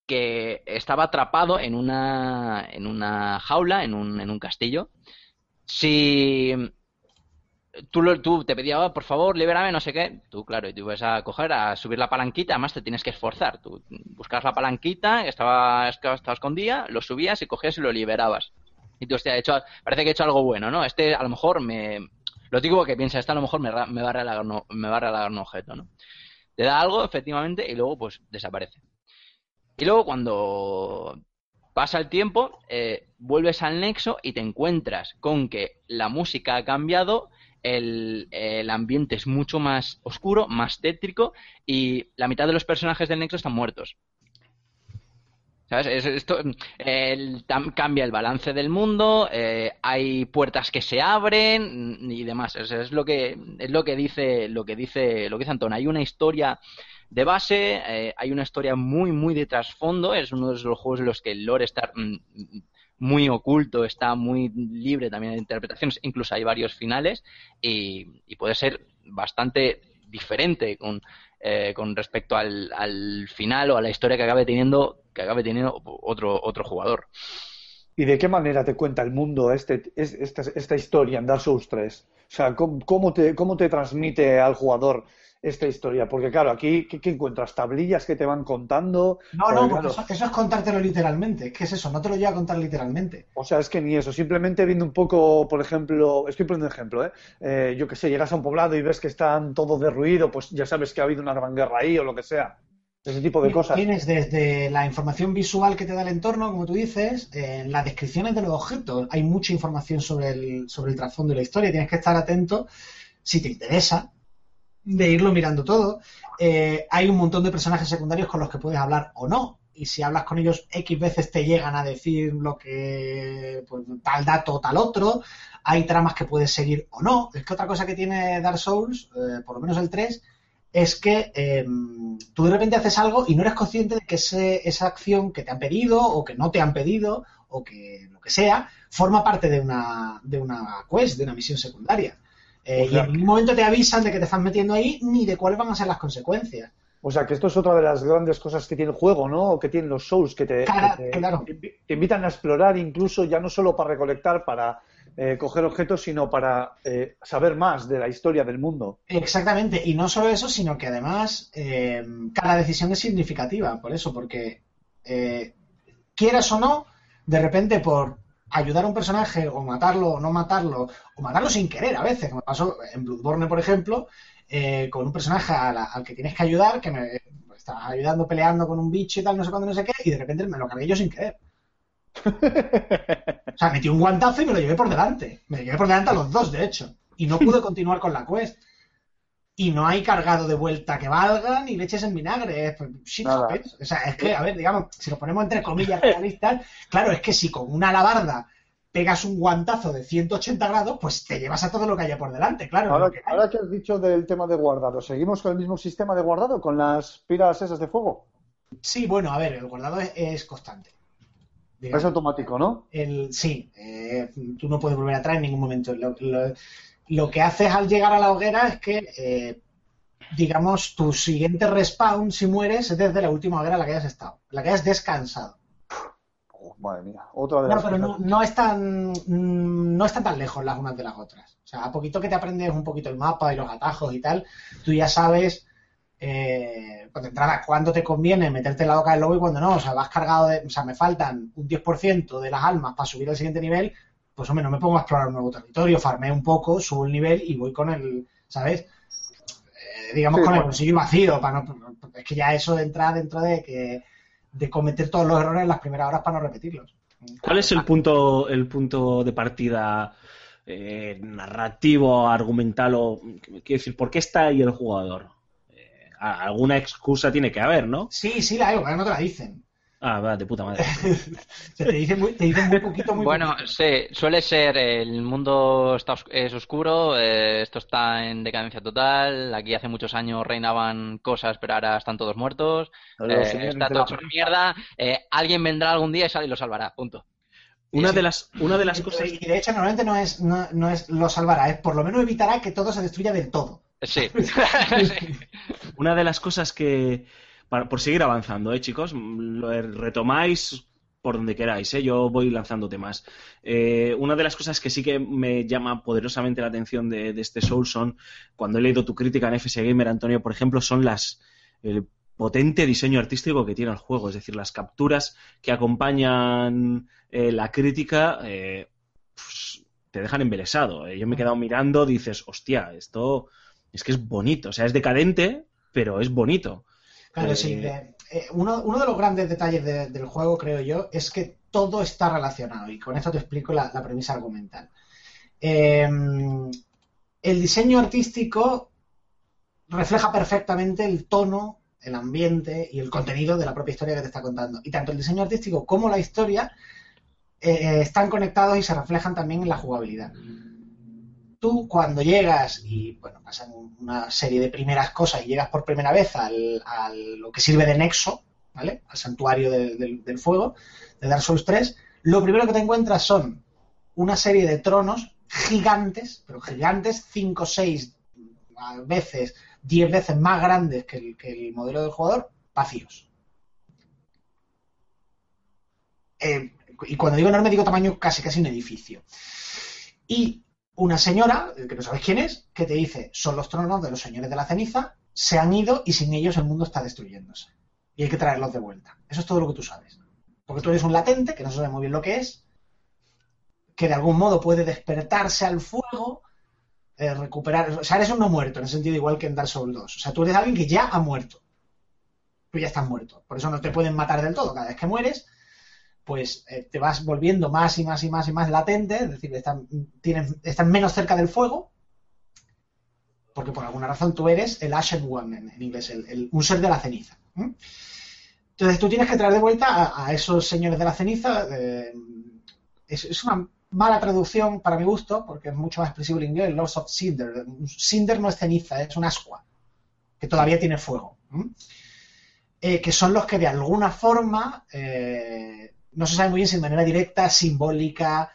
que estaba atrapado en una, en una jaula, en un, en un castillo. Si tú, tú te pedía, "Oh, por favor, libérame, no sé qué, tú, claro, y tú ibas a coger, a subir la palanquita, además te tienes que esforzar. Tú buscas la palanquita, estaba, estaba escondida, lo subías y cogías y lo liberabas. Y tú, hostia, he hecho, parece que he hecho algo bueno, ¿no? Este a lo mejor me... Lo digo que piensa, este a lo mejor me, me va a regalar, no- me va a regalar un objeto, ¿no? Te da algo, efectivamente, y luego pues desaparece. Y luego cuando pasa el tiempo, eh, vuelves al nexo y te encuentras con que la música ha cambiado, el, el ambiente es mucho más oscuro, más tétrico, y la mitad de los personajes del nexo están muertos. ¿Sabes? Es- esto cambia el balance del mundo, eh, hay puertas que se abren y demás. Es, es lo que es lo que dice lo que dice lo que dice Antón. Hay una historia de base, eh, hay una historia muy muy de trasfondo. Es uno de los juegos en los que el lore está mm, muy oculto, está muy libre también de interpretaciones. Incluso hay varios finales y, puede ser bastante diferente con eh, con respecto al, al final o a la historia que acabe teniendo que acabe teniendo otro otro jugador. ¿Y de qué manera te cuenta el mundo este, es- esta, esta historia en Dark Souls 3? O sea, ¿cómo, cómo te, cómo te transmite al jugador esta historia? Porque claro, aquí, ¿qué, qué encuentras? ¿Tablillas que te van contando? No, no, porque eso, eso es contártelo literalmente. Que es eso, no te lo lleva a contar literalmente. O sea, es que ni eso, simplemente viendo un poco, por ejemplo, estoy poniendo un ejemplo, ¿eh? Eh, yo que sé, llegas a un poblado y ves que están todos derruidos, pues ya sabes que ha habido una gran guerra ahí o lo que sea. Ese tipo de cosas. Tienes desde la información visual que te da el entorno, como tú dices, en las descripciones de los objetos. Hay mucha información sobre el, sobre el trasfondo y la historia. Tienes que estar atento, si te interesa, de irlo mirando todo. Eh, hay un montón de personajes secundarios con los que puedes hablar o no. Y si hablas con ellos X veces te llegan a decir lo que, pues, tal dato o tal otro. Hay tramas que puedes seguir o no. Es que otra cosa que tiene Dark Souls, eh, por lo menos el 3, es que eh, tú de repente haces algo y no eres consciente de que ese- esa acción que te han pedido o que no te han pedido o que lo que sea, forma parte de una, de una quest, de una misión secundaria. Eh, O sea, y en ningún momento te avisan de que te estás metiendo ahí ni de cuáles van a ser las consecuencias. O sea, que esto es otra de las grandes cosas que tiene el juego, ¿no? O que tienen los Souls, que te, Claro, que te- claro. te invi- te invitan a explorar incluso ya no solo para recolectar, para eh, coger objetos, sino para eh, saber más de la historia del mundo. Exactamente, y no solo eso, sino que además eh, cada decisión es significativa, por eso, porque quieras o no, de repente por ayudar a un personaje o matarlo o no matarlo, o matarlo sin querer a veces, como pasó en Bloodborne, por ejemplo, eh, con un personaje la- al que tienes que ayudar, que me estaba ayudando peleando con un bicho y tal, no sé cuándo, no sé qué, y de repente me lo cargué yo sin querer. [laughs] O sea, metí un guantazo y me lo llevé por delante. Me lo llevé por delante a los dos, de hecho. Y no pude continuar con la quest. Y no hay cargado de vuelta que valga ni leches en vinagre. Es, pues, shit happens. O sea, es que, a ver, digamos, si lo ponemos entre comillas realistas, claro, es que si con una alabarda pegas un guantazo de 180 grados, pues te llevas a todo lo que haya por delante, claro. Ahora, que hay. ahora que has dicho del tema de guardado, ¿seguimos con el mismo sistema de guardado, con las piras esas de fuego? Sí, bueno, a ver, el guardado es, es constante. Digamos. Es automático, ¿no? El, sí, eh, tú no puedes volver atrás en ningún momento. Lo, lo- lo que haces al llegar a la hoguera es que, eh, digamos, tu siguiente respawn, si mueres, es desde la última hoguera en la que hayas estado, en la que hayas descansado. Oh, madre mía, otra de No, las pero no, cosas. no están mm, no están tan lejos las unas de las otras. O sea, a poquito que te aprendes un poquito el mapa y los atajos y tal, tú ya sabes eh, pues de entrada cuándo te conviene meterte en la boca del lobo y cuándo no. O sea, vas cargado de, o sea, me faltan un 10% de las almas para subir al siguiente nivel, pues hombre, no me pongo a explorar un nuevo territorio, farmeo un poco, subo el nivel y voy con el, ¿sabes? Eh, digamos Sí, con el bolsillo vacío, para no, es que ya eso entra dentro de que de cometer todos los errores en las primeras horas para no repetirlos. ¿Cuál es el punto, el punto de partida eh, narrativo, argumental o quiero decir, por qué está ahí el jugador? Eh, alguna excusa tiene que haber, ¿no? Sí, sí la hay, pero no te la dicen. Ah, va, de puta madre. [laughs] O sea, te dicen muy, te dicen muy poquito, muy Bueno, poquito. sí, suele ser el mundo está os- es oscuro, eh, esto está en decadencia total, aquí hace muchos años reinaban cosas, pero ahora están todos muertos, eh, está todo hecho una mierda, eh, alguien vendrá algún día y lo salvará, punto. Una sí. de las, una de las cosas Y de hecho, normalmente no es, no, no es lo salvará, es por lo menos evitará que todo se destruya del todo. Sí. [laughs] [laughs] Una de las cosas que, para- por seguir avanzando, ¿eh, chicos? Mm, Lo retomáis por donde queráis, ¿eh? Yo voy lanzando temas. Eh, una de las cosas que sí que me llama poderosamente la atención de, este Soulson, cuando he leído tu crítica en FS Gamer, Antonio, por ejemplo, son las el potente diseño artístico que tiene el juego, es decir, las capturas que acompañan eh, la crítica eh, pues, te dejan embelesado. ¿eh? Yo me he quedado mirando, dices, hostia, esto es que es bonito, o sea, es decadente, pero es bonito. Claro, Eh, sí. de- eh, uno, uno de los grandes detalles de- del juego, creo yo, es que todo está relacionado. Y con esto te explico la, la premisa argumental. Eh, el diseño artístico refleja perfectamente el tono, el ambiente y el contenido de la propia historia que te está contando. Y tanto el diseño artístico como la historia eh, están conectados y se reflejan también en la jugabilidad. Tú cuando llegas y bueno, pasan una serie de primeras cosas y llegas por primera vez al, a lo que sirve de nexo, ¿vale? Al santuario de- del- fuego, de Dark Souls 3, lo primero que te encuentras son una serie de tronos gigantes, pero gigantes, 5, 6 veces, 10 veces más grandes que el, que el modelo del jugador, vacíos. Eh, y cuando digo enorme, digo tamaño casi casi un edificio. Y una señora, eh, que no sabes quién es, que te dice, son los tronos de los señores de la ceniza, se han ido y sin ellos el mundo está destruyéndose. Y hay que traerlos de vuelta. Eso es todo lo que tú sabes. Porque tú eres un latente, que no sabe muy bien lo que es, que de algún modo puede despertarse al fuego, eh, recuperar... O sea, eres un no muerto, en el sentido igual que en Dark Souls 2. O sea, tú eres alguien que ya ha muerto. Tú ya estás muerto. Por eso no te pueden matar del todo. Cada vez que mueres, pues eh, te vas volviendo más y más y más y más latente, es decir, están, tienen, están menos cerca del fuego, porque por alguna razón tú eres el Ashen One en, inglés, el, un ser de la ceniza. Entonces tú tienes que traer de vuelta a, esos señores de la ceniza. eh, es, una mala traducción para mi gusto, porque es mucho más expresivo el inglés, Lords of Cinder. Cinder no es ceniza, es un ascua, que todavía tiene fuego. eh, que son los que de alguna forma, no se sabe muy bien si de manera directa, simbólica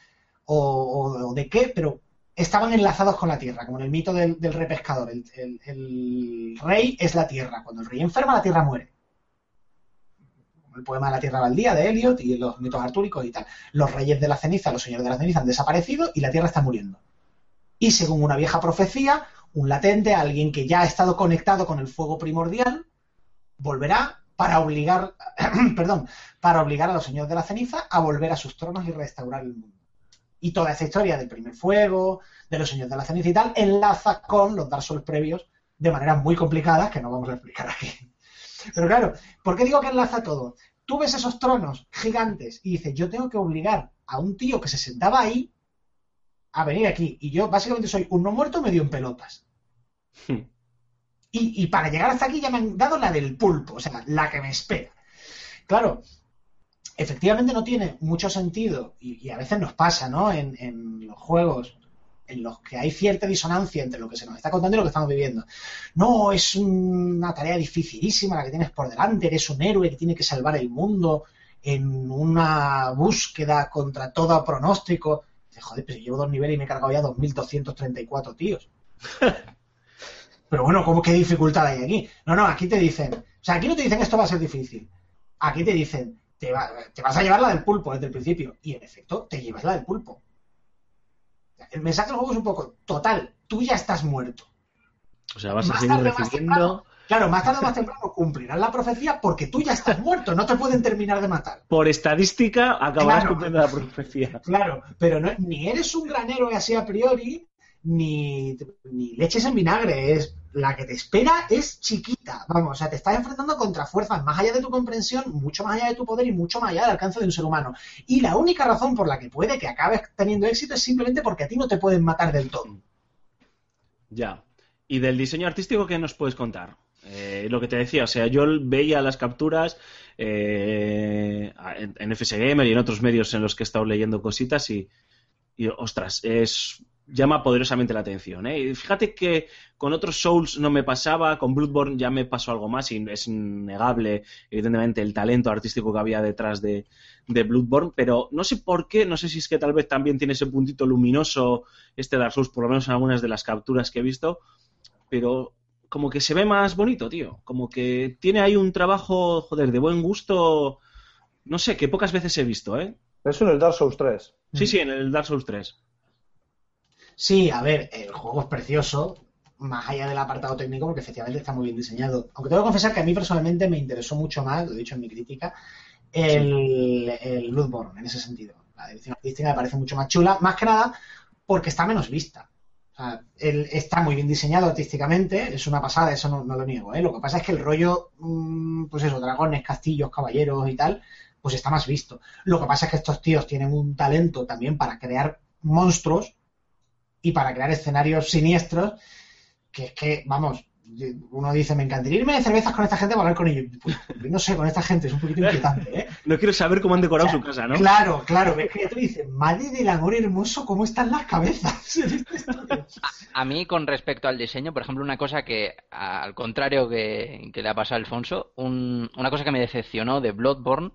o, de qué, pero estaban enlazados con la tierra, como en el mito del, del rey pescador. El, el- el rey es la tierra. Cuando el rey enferma, la tierra muere. El poema de la tierra baldía de Eliot y los mitos artúricos y tal. Los reyes de la ceniza, los señores de la ceniza han desaparecido y la tierra está muriendo. Y según una vieja profecía, un latente, alguien que ya ha estado conectado con el fuego primordial, volverá para obligar, [clears throat] perdón, para obligar a los señores de la ceniza a volver a sus tronos y restaurar el mundo. Y toda esta historia del primer fuego, de los señores de la ceniza y tal, enlaza con los Dark Souls previos de maneras muy complicadas que no vamos a explicar aquí. [laughs] Pero claro, ¿por qué digo que enlaza todo? Tú ves esos tronos gigantes y dices, yo tengo que obligar a un tío que se sentaba ahí a venir aquí. Y yo básicamente soy un no muerto medio en pelotas. Hmm. [laughs] Y, para llegar hasta aquí ya me han dado la del pulpo, o sea, la que me espera. Claro, efectivamente no tiene mucho sentido, y, a veces nos pasa, ¿no? En, los juegos en los que hay cierta disonancia entre lo que se nos está contando y lo que estamos viviendo. No, es una tarea dificilísima la que tienes por delante, eres un héroe que tiene que salvar el mundo en una búsqueda contra todo pronóstico. Joder, pero llevo dos niveles y me he cargado ya 2.234 tíos. [laughs] pero bueno, ¿cómo qué dificultad hay aquí? No, no, aquí te dicen, o sea, aquí no te dicen esto va a ser difícil. Aquí te dicen, te, va- te vas a llevar la del pulpo desde el principio. Y en efecto, te llevas la del pulpo. El mensaje del juego es un poco, total, tú ya estás muerto. O sea, vas a Más seguir tarde, recibiendo. temprano. Claro, más tarde o más temprano cumplirás la profecía porque tú ya estás muerto, no te pueden terminar de matar. Por estadística, acabarás Claro. cumpliendo la profecía. Claro, pero no- ni eres un gran héroe así a priori, ni, ni leches en vinagre. Es, la que te espera es chiquita. Vamos, o sea, te estás enfrentando contra fuerzas más allá de tu comprensión, mucho más allá de tu poder y mucho más allá del alcance de un ser humano. Y la única razón por la que puede que acabes teniendo éxito es simplemente porque a ti no te pueden matar del todo. Ya. ¿Y del diseño artístico qué nos puedes contar? Eh, lo que te decía, o sea, yo veía las capturas eh, en, en FS Gamer y en otros medios en los que he estado leyendo cositas y, y, ostras, es llama poderosamente la atención. ¿eh? Fíjate que con otros Souls no me pasaba, con Bloodborne ya me pasó algo más y es innegable, evidentemente, el talento artístico que había detrás de, de Bloodborne, pero no sé por qué, no sé si es que tal vez también tiene ese puntito luminoso este Dark Souls, por lo menos en algunas de las capturas que he visto, pero como que se ve más bonito, tío. Como que tiene ahí un trabajo, joder, de buen gusto, no sé, que pocas veces he visto, ¿eh? Eso en el Dark Souls 3. Sí, sí, en el Dark Souls 3. Sí, a ver, el juego es precioso, más allá del apartado técnico, porque efectivamente está muy bien diseñado. Aunque tengo que confesar que a mí personalmente me interesó mucho más, lo he dicho en mi crítica, el, el en ese sentido. La dirección artística me parece mucho más chula, más que nada porque está menos vista. O sea, él está muy bien diseñado artísticamente, es una pasada, eso no, no lo niego. ¿eh? Lo que pasa es que el rollo, mm, pues eso, dragones, castillos, caballeros y tal, pues está más visto. Lo que pasa es que estos tíos tienen un talento también para crear monstruos y para crear escenarios siniestros, que es que, vamos, uno dice, me encantaría irme de cervezas con esta gente para hablar con ellos. Pues, no sé, con esta gente es un poquito inquietante, ¿eh? No quiero saber cómo han decorado O sea, su casa, ¿no? Claro, claro, ves que tú dices, madre del amor hermoso, ¿cómo están las cabezas? historia? A mí, con respecto al diseño, por ejemplo, una cosa que, al contrario que, que le ha pasado a Alfonso, un- una cosa que me decepcionó de Bloodborne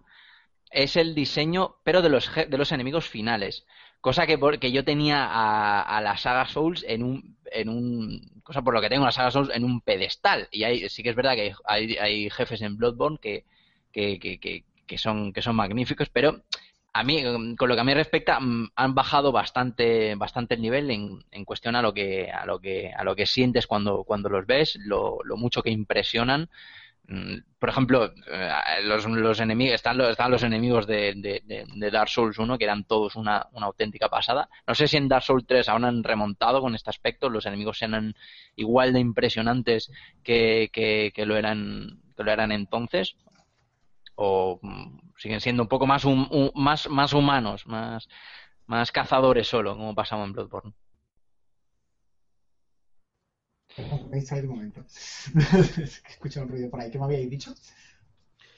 es el diseño, pero de los, de los enemigos finales. Cosa que, que yo tenía a, a la saga Souls en un, en un. Cosa por lo que tengo la saga Souls en un pedestal. Y hay, sí que es verdad que hay, hay, jefes en Bloodborne que, que, que, que, son, que son magníficos, pero a mí, con lo que a mí respecta, mm, han bajado bastante, bastante el nivel en, en cuestión a lo que, a lo que, a lo que sientes cuando, cuando los ves, lo, lo mucho que impresionan. Mm, Por ejemplo, eh, los, los enemigos, están los, están los enemigos de, Dark Souls 1, que eran todos una, auténtica pasada. No sé si en Dark Souls 3 aún han remontado con este aspecto, los enemigos sean igual de impresionantes que, lo eran, eran entonces, o mm, siguen siendo un poco más, más, humanos, más, más cazadores solo, como pasaba en Bloodborne. Me he distraído un momento. [laughs] Escucho un ruido por ahí. ¿Qué me habíais dicho?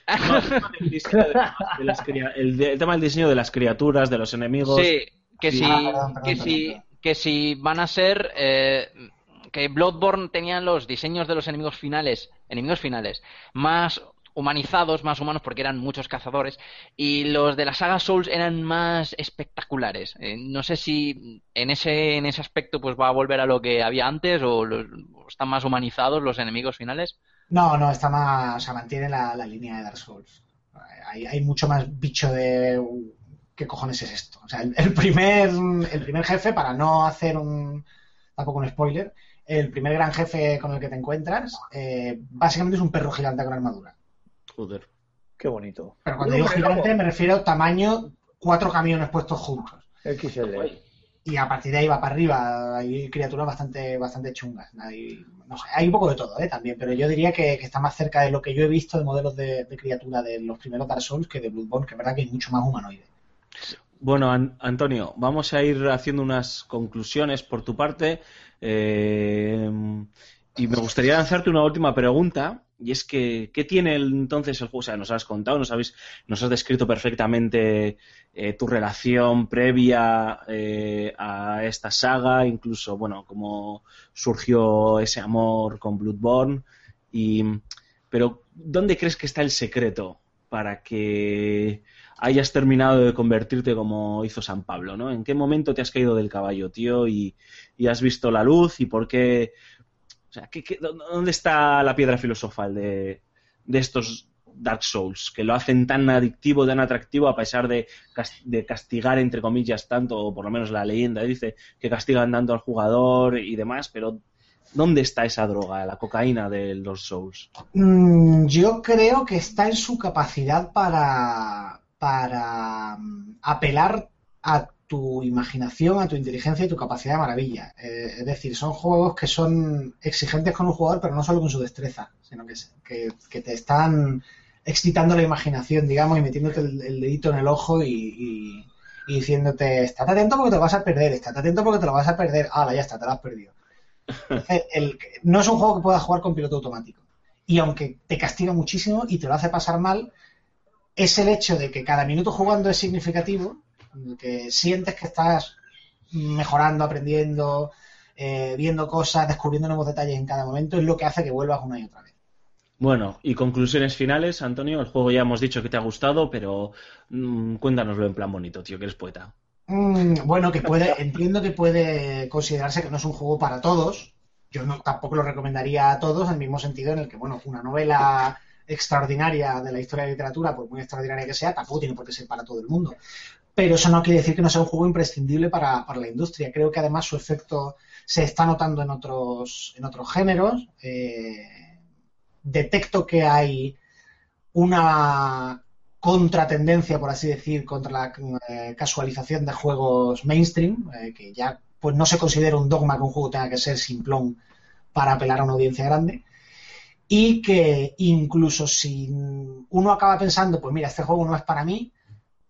No, el tema del diseño de las- de las cria- el, de- el tema del diseño de las criaturas, de los enemigos. Sí, que Sí. si, Ah, perdón, perdón, que perdón, si, perdón. que si van a ser eh, que Bloodborne tenían los diseños de los enemigos finales, enemigos finales, más humanizados, más humanos, porque eran muchos cazadores, y los de la saga Souls eran más espectaculares. Eh, no sé si en ese, en ese aspecto pues va a volver a lo que había antes o, los- están más humanizados los enemigos finales. No, no, está más. O sea, mantiene la, línea de Dark Souls. Hay, hay mucho más bicho de. ¿Qué cojones es esto? O sea, el, el primer, el primer jefe, para no hacer un. tampoco un spoiler, el primer gran jefe con el que te encuentras, eh, básicamente es un perro gigante con armadura. Joder. Qué bonito. Pero cuando digo gigante me refiero a tamaño cuatro camiones puestos juntos. XL. Y a partir de ahí va para arriba. Hay criaturas bastante, bastante chungas. Hay, no sé, hay un poco de todo ¿eh? también, pero yo diría que, que está más cerca de lo que yo he visto de modelos de, de criatura de los primeros Dark Souls que de Bloodborne, que es verdad que es mucho más humanoide. Bueno, An- Antonio, vamos a ir haciendo unas conclusiones por tu parte. eh, y me gustaría lanzarte una última pregunta. Y es que, ¿qué tiene entonces el juego? O sea, nos has contado, nos, habéis, nos has descrito perfectamente eh, tu relación previa eh, a esta saga, incluso, bueno, cómo surgió ese amor con Bloodborne. Y, pero, ¿dónde crees que está el secreto para que hayas terminado de convertirte como hizo San Pablo, ¿no? ¿En qué momento te has caído del caballo, tío, y has visto la luz y por qué... O sea, ¿qué- qué- dó- ¿dónde está la piedra filosofal de, de estos Dark Souls que lo hacen tan adictivo, tan atractivo a pesar de, de castigar, entre comillas, tanto, o por lo menos la leyenda dice que castigan tanto al jugador y demás, pero ¿dónde está esa droga, la cocaína de los Souls? Mm, Yo creo que está en su capacidad para, para mm, apelar a tu imaginación, a tu inteligencia y tu capacidad de maravilla. Eh, es decir, son juegos que son exigentes con un jugador, pero no solo con su destreza, sino que, se- que, que te están excitando la imaginación, digamos, y metiéndote el, el dedito en el ojo y, y- y diciéndote, estate atento porque te lo vas a perder, estate atento porque te lo vas a perder. Ah, ya está, te lo has perdido. [laughs] El- no es un juego que puedas jugar con piloto automático y aunque te castiga muchísimo y te lo hace pasar mal, es el hecho de que cada minuto jugando es significativo, que sientes que estás mejorando, aprendiendo, eh, viendo cosas, descubriendo nuevos detalles en cada momento, es lo que hace que vuelvas una y otra vez. Bueno, y conclusiones finales, Antonio. El juego ya hemos dicho que te ha gustado, pero mm, cuéntanoslo en plan bonito, tío, que eres poeta. Mm, bueno, que puede, entiendo que puede considerarse que no es un juego para todos. Yo no, tampoco lo recomendaría a todos, en el mismo sentido en el que, bueno, una novela extraordinaria de la historia de la literatura, por muy extraordinaria que sea, tampoco tiene por qué ser para todo el mundo. Pero eso no quiere decir que no sea un juego imprescindible para, para la industria. Creo que además su efecto se está notando en otros, en otros géneros. Eh, detecto que hay una contratendencia, por así decir, contra la eh, casualización de juegos mainstream, eh, que ya pues no se considera un dogma que un juego tenga que ser simplón para apelar a una audiencia grande. Y que incluso si uno acaba pensando, pues mira, este juego no es para mí,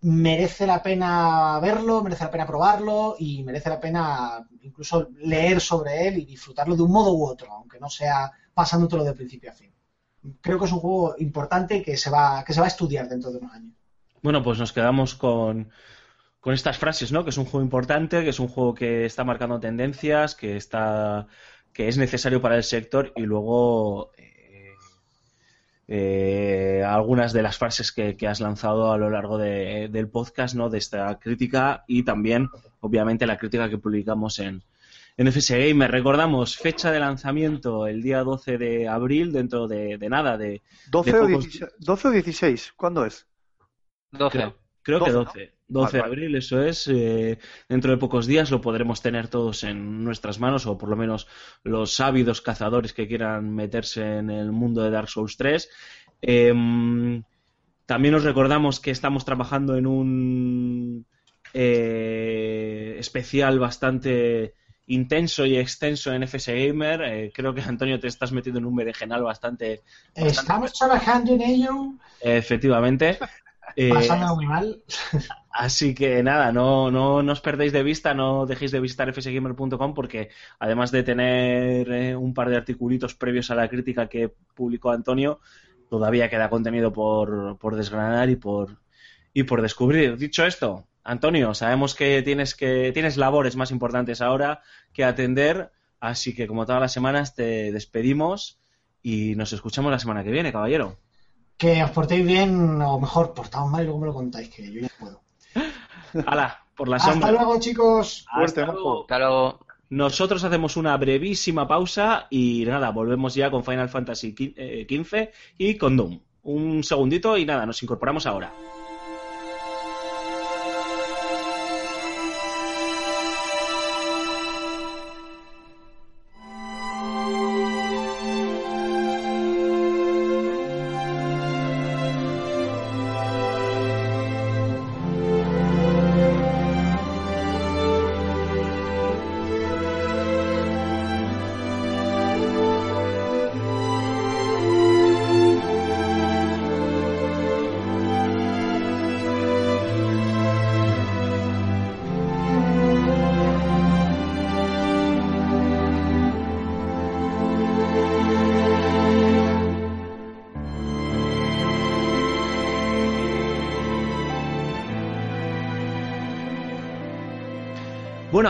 merece la pena verlo, merece la pena probarlo y merece la pena incluso leer sobre él y disfrutarlo de un modo u otro, aunque no sea pasándotelo de principio a fin. Creo que es un juego importante que se va, que se va a estudiar dentro de unos años. Bueno, pues nos quedamos con, con estas frases, ¿no? Que es un juego importante, que es un juego que está marcando tendencias, que está que es necesario para el sector y luego eh, algunas de las frases que, que has lanzado a lo largo de- del podcast, ¿no? De esta crítica y también, obviamente, la crítica que publicamos en, en FS Gamer. Recordamos fecha de lanzamiento el día 12 de abril, dentro de, de nada, de 12 de o, pocos- 16, 12 o 16, ¿cuándo es? 12. Creo, creo que 12, ¿no? 12. 12 de Vale, vale. abril, eso es. eh, dentro de pocos días lo podremos tener todos en nuestras manos, o por lo menos los ávidos cazadores que quieran meterse en el mundo de Dark Souls 3. Em, también os recordamos que estamos trabajando en un eh, especial bastante intenso y extenso en FS Gamer. Eh, creo que Antonio te estás metiendo en un berenjenal bastante, bastante Estamos trabajando en ello, efectivamente. Eh, muy mal. [laughs] Así que nada, no, no, no os perdéis de vista, no dejéis de visitar fsgamer.com porque además de tener eh, un par de articulitos previos a la crítica que publicó Antonio, todavía queda contenido por, por desgranar y por, y por descubrir. Dicho esto, Antonio, sabemos que tienes, que tienes labores más importantes ahora que atender, así que como todas las semanas te despedimos y nos escuchamos la semana que viene, caballero. Que os portéis bien, o mejor, portaos mal y luego me lo contáis, que yo ya puedo. [laughs] ¡Hala! Por la Hasta sombra. luego, chicos. Hasta luego. Hasta luego. Nosotros hacemos una brevísima pausa y nada, volvemos ya con Final Fantasy XV y con Doom. Un segundito y nada, nos incorporamos ahora.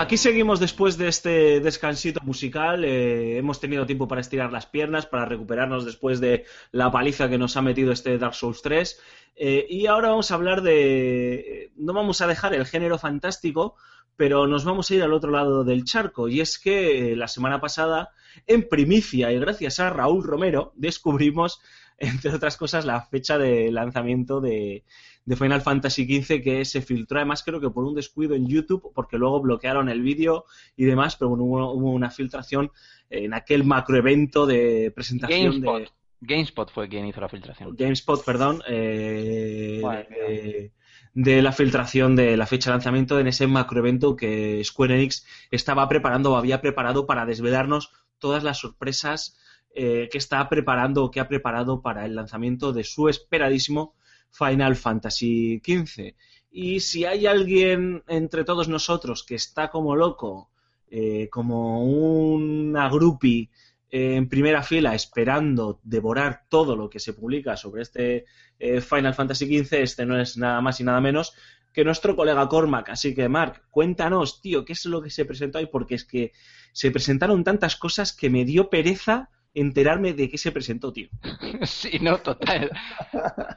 Aquí seguimos después de este descansito musical. Eh, hemos tenido tiempo para estirar las piernas, para recuperarnos después de la paliza que nos ha metido este Dark Souls 3. Eh, y ahora vamos a hablar de... No vamos a dejar el género fantástico, pero nos vamos a ir al otro lado del charco. Y es que eh, la semana pasada, en primicia y gracias a Raúl Romero, descubrimos, [laughs] entre otras cosas, la fecha de lanzamiento de, de Final Fantasy XV que se filtró, además creo que por un descuido en YouTube, porque luego bloquearon el vídeo y demás, pero bueno, hubo, hubo una filtración en aquel macroevento de presentación GameSpot. de... GameSpot fue quien hizo la filtración. GameSpot, perdón, eh, Madre de la filtración de la fecha de lanzamiento en ese macroevento que Square Enix estaba preparando o había preparado para desvelarnos todas las sorpresas eh, que está preparando o que ha preparado para el lanzamiento de su esperadísimo Final Fantasy XV. Y si hay alguien entre todos nosotros que está como loco, eh, como una groupie eh, en primera fila esperando devorar todo lo que se publica sobre este Final Fantasy XV, este no es nada más y nada menos que nuestro colega Cormac. Así que, Mark, cuéntanos, tío, qué es lo que se presentó ahí, porque es que se presentaron tantas cosas que me dio pereza enterarme de qué se presentó, tío. [laughs] sí, no, total.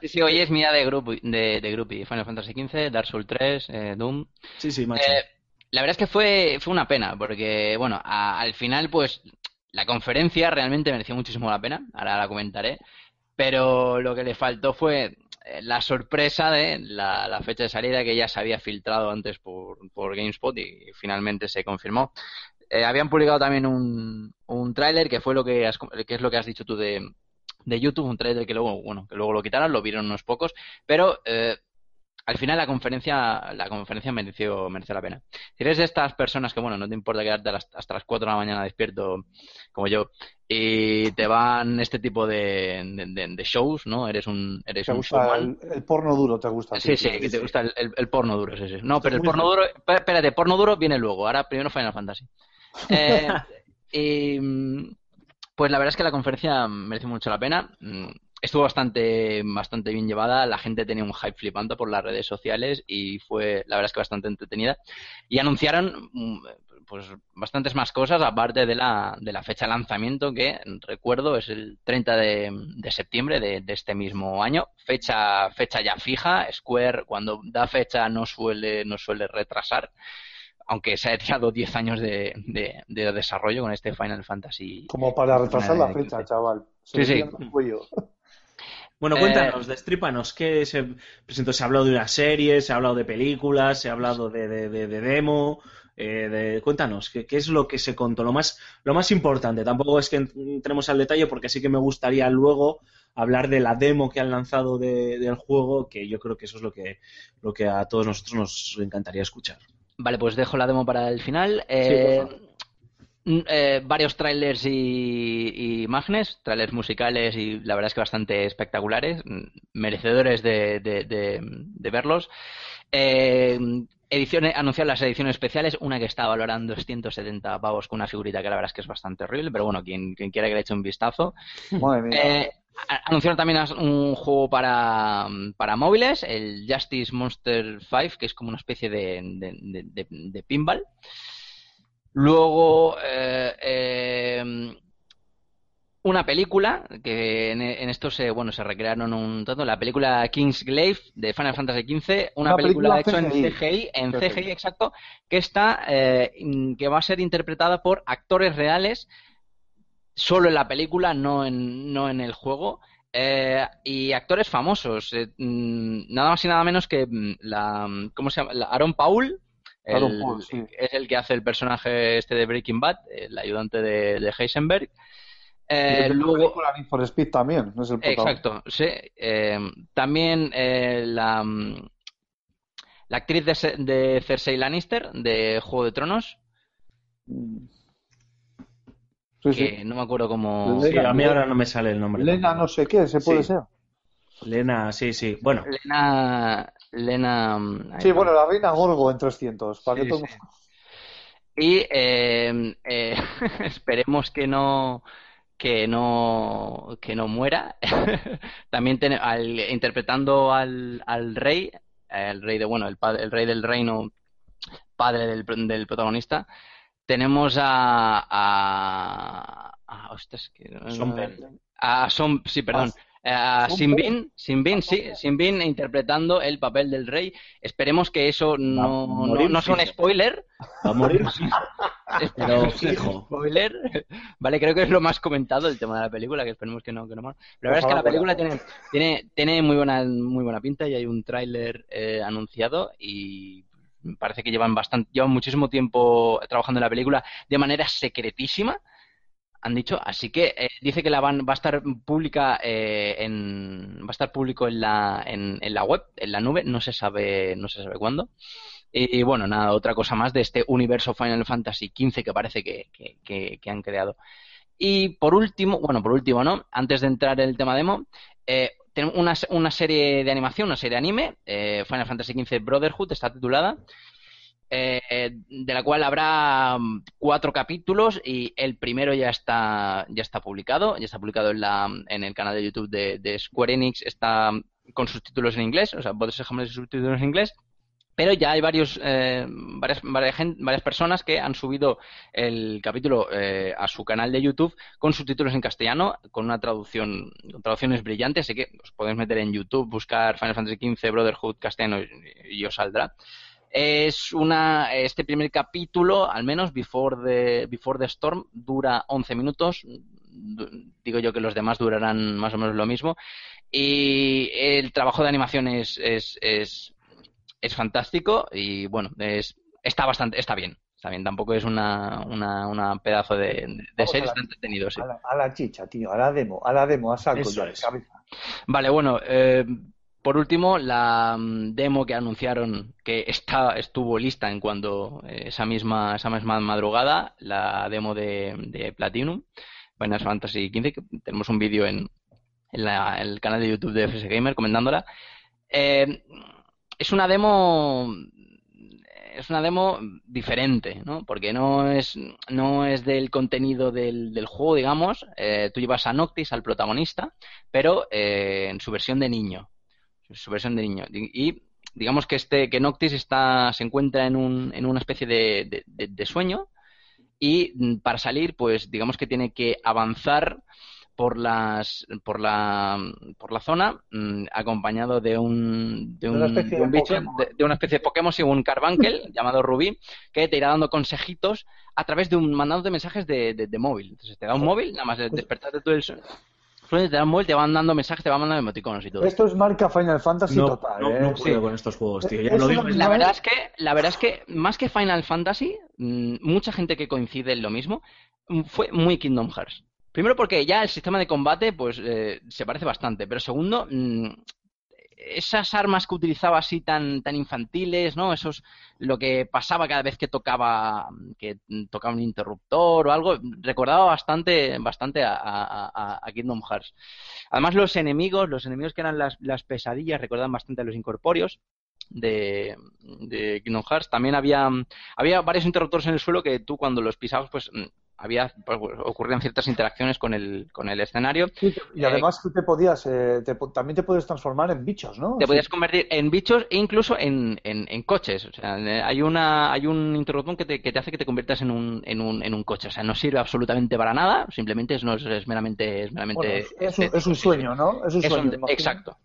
Sí, sí, hoy es mía de grupo de, de. Final Fantasy XV, Dark Souls 3, eh, Doom. Sí, sí, macho. Eh, la verdad es que fue, fue una pena, porque, bueno, a- al final, pues, la conferencia realmente mereció muchísimo la pena, ahora la comentaré, pero lo que le faltó fue eh, la sorpresa de la, la fecha de salida que ya se había filtrado antes por, por GameSpot y finalmente se confirmó. Eh, habían publicado también un, un tráiler que fue lo que, has- que es lo que has dicho tú de, de YouTube, un tráiler que luego, bueno, que luego lo quitaron, lo vieron unos pocos, pero eh, al final la conferencia, la conferencia mereció, mereció la pena. Si eres de estas personas que, bueno, no te importa quedarte hasta las 4 de la mañana despierto, como yo, y te van este tipo de, de, shows, ¿no? Eres un, eres ¿Te un gusta el, el porno duro? ¿Te gusta? Sí, sí, que te gusta el, el- el porno duro, sí, sí. No, pero el porno duro, espé- espérate, porno duro viene luego, ahora primero Final Fantasy. Eh, y, pues la verdad es que la conferencia merece mucho la pena. Mm, Estuvo bastante, bastante bien llevada, la gente tenía un hype flipando por las redes sociales y fue, la verdad es que bastante entretenida. Y anunciaron mm, pues bastantes más cosas aparte de la, de la fecha de lanzamiento que recuerdo es el 30 de, de septiembre de, de este mismo año. Fecha, fecha ya fija. Square cuando da fecha no suele, no suele retrasar. Aunque se ha echado 10 años de, de- de desarrollo con este Final Fantasy. Como para retrasar la Eh, fecha, chaval. Se Sí, sí. [laughs] Bueno, Eh, cuéntanos, destrípanos, ¿qué se presentó? Se ha hablado de una serie, se ha hablado de películas, se ha hablado de, de- de- de demo. eh, de- cuéntanos, ¿qué, qué es lo que se contó? Lo más, lo más importante, tampoco es que entremos al detalle porque sí que me gustaría luego hablar de la demo que han lanzado de- del juego, que yo creo que eso es lo que, lo que a todos nosotros nos encantaría escuchar. Vale, pues dejo la demo para el final. por Eh, mm, eh, varios trailers y, y imágenes, trailers musicales y la verdad es que bastante espectaculares, mm, merecedores de, de- de- de verlos. Eh, ediciones, anunciar las ediciones especiales, una que está valorando 170 pavos con una figurita que la verdad es que es bastante horrible, pero bueno, quien, quien quiera que le eche un vistazo. Madre mía. Eh, anunciaron también un juego para, para móviles, el Justice Monster 5, que es como una especie de, de, de- de- de pinball. Luego, eh, eh, una película, que en, en esto se, bueno, se recrearon un tanto, la película King's Glaive de Final Fantasy XV, una, Una película, película hecha en CGI. En CGI. CGI exacto, que está, eh, que va a ser interpretada por actores reales solo en la película, no en, no en el juego. Eh, y actores famosos, eh, mm, nada más y nada menos que mm, la, ¿cómo se llama? La- Aaron Paul, el- Aaron Paul, sí. es el que hace el personaje este de Breaking Bad, el ayudante de, de Heisenberg. Eh, Y la luego, película Need for Speed también, no es el exacto, sí. Eh, también la, mm, la actriz de, de Cersei Lannister de Juego de Tronos, sí. que no me acuerdo cómo... Sí, a mí ahora no me sale el nombre. Lena no sé qué, se puede Sí. ser. Lena, sí, sí. Bueno, Lena... Lena... mm, Sí, va. bueno, la reina Gorgo en 300. Para Sí, que todo-. Y eh, eh, [laughs] esperemos que no que no que no muera. [laughs] También ten- al, interpretando al, al rey, el rey de bueno, el, pa- el rey del reino padre del, del protagonista. Tenemos a. a, a ostras, que-. A Son, sí, perdón. A Son Sinbin, Sinbin, sí, Sinbin interpretando el papel del rey. Esperemos que eso no, no, morir no sea un spoiler. Va a morir, [laughs] pero sea fijo. Spoiler. Vale, creo que es lo más comentado el tema de la película, que esperemos que no, que no más. La verdad es que la película tiene, tiene, tiene muy buena, muy buena pinta y hay un tráiler eh, anunciado y parece que llevan bastante, llevan muchísimo tiempo trabajando en la película de manera secretísima. Han dicho, así que eh, dice que la van, va a estar pública eh, en, va a estar público en la, en, la web, en la nube, no se sabe, no se sabe cuándo. Y, bueno, nada, otra cosa más de este universo Final Fantasy XV que parece que- que han creado. Y por último, bueno, por último, ¿no? Antes de entrar en el tema demo, eh, tenemos una, serie de animación, una serie de anime, eh, Final Fantasy XV Brotherhood, está titulada, eh, de la cual habrá mm, cuatro capítulos y el primero ya está, ya está publicado, ya está publicado en, la, en el canal de YouTube de, de Square Enix, está con subtítulos en inglés, o sea, puedes dejarme los subtítulos en inglés, pero ya hay varios, eh, varias, varias, varias personas que han subido el capítulo eh, a su canal de YouTube con subtítulos en castellano, con una traducción, con traducciones brillantes, así que os podéis meter en YouTube, buscar Final Fantasy XV Brotherhood castellano y, os saldrá. Es una, este primer capítulo, al menos, Before the, Before the Storm, dura 11 minutos. Digo yo que los demás durarán más o menos lo mismo. Y el trabajo de animación es, es, es fantástico y bueno, es, está bastante, está bien. Está bien, tampoco es una, una, una pedazo de, de serie, está entretenido, sí. A la, a la chicha, tío, a la demo, a la demo, a saco ya, de cabeza. Vale, bueno, eh, por último, la mm, demo que anunciaron que está, estuvo lista en cuando eh, esa misma, esa misma madrugada, la demo de, de Platinum, Final Fantasy XV, que tenemos un vídeo en, en la- en el canal de YouTube de FS Gamer comentándola. Eh, es una demo es una demo diferente, ¿no? Porque no es, no es del contenido del, del juego, digamos. Eh, tú llevas a Noctis, al protagonista, pero eh, en su versión de niño. Su versión de niño. Y, y digamos que este, que Noctis está, se encuentra en, un, en una especie de, de- de- de sueño. Y mm, para salir, pues digamos que tiene que avanzar por las por la por la zona mm, acompañado de un de un, de bicho Pokémon. de, de una especie de Pokémon y un Carbuncle [laughs] llamado Rubí que te irá dando consejitos a través de un mandado de mensajes de, de- de móvil entonces te da un móvil nada más de despertarte tú el sueño te da un móvil te van dando mensajes te van mandando emoticonos y todo Esto es marca Final Fantasy No, total, no, ¿eh? no puedo Sí. con estos juegos, tío. Ya lo digo. La verdad es que, la verdad es que más que Final Fantasy, mm, mucha gente que coincide en lo mismo, mm, fue muy Kingdom Hearts. Primero porque ya el sistema de combate, pues, eh, se parece bastante. Pero segundo, mm, esas armas que utilizaba así tan, tan infantiles, ¿no? Esos, lo que pasaba cada vez que tocaba, que tocaba un interruptor o algo, recordaba bastante, bastante a, a- a- a Kingdom Hearts. Además, los enemigos, los enemigos que eran las, las pesadillas, recordaban bastante a los incorpóreos de, de Kingdom Hearts. También había, había varios interruptores en el suelo que tú cuando los pisabas, pues mm, había, pues, ocurrían ciertas interacciones con el, con el escenario. Sí, y además tú te podías, eh, te también te puedes transformar en bichos, ¿no? Te Sí. podías convertir en bichos e incluso en, en, en coches. O sea, eh, hay una hay un interruptor que te, que te hace que te conviertas en un, en, un, en un coche. O sea, no sirve absolutamente para nada. Simplemente es, no, es, es meramente... Es, meramente Bueno, es, es un, es sueño, ¿no? Es un sueño. exacto.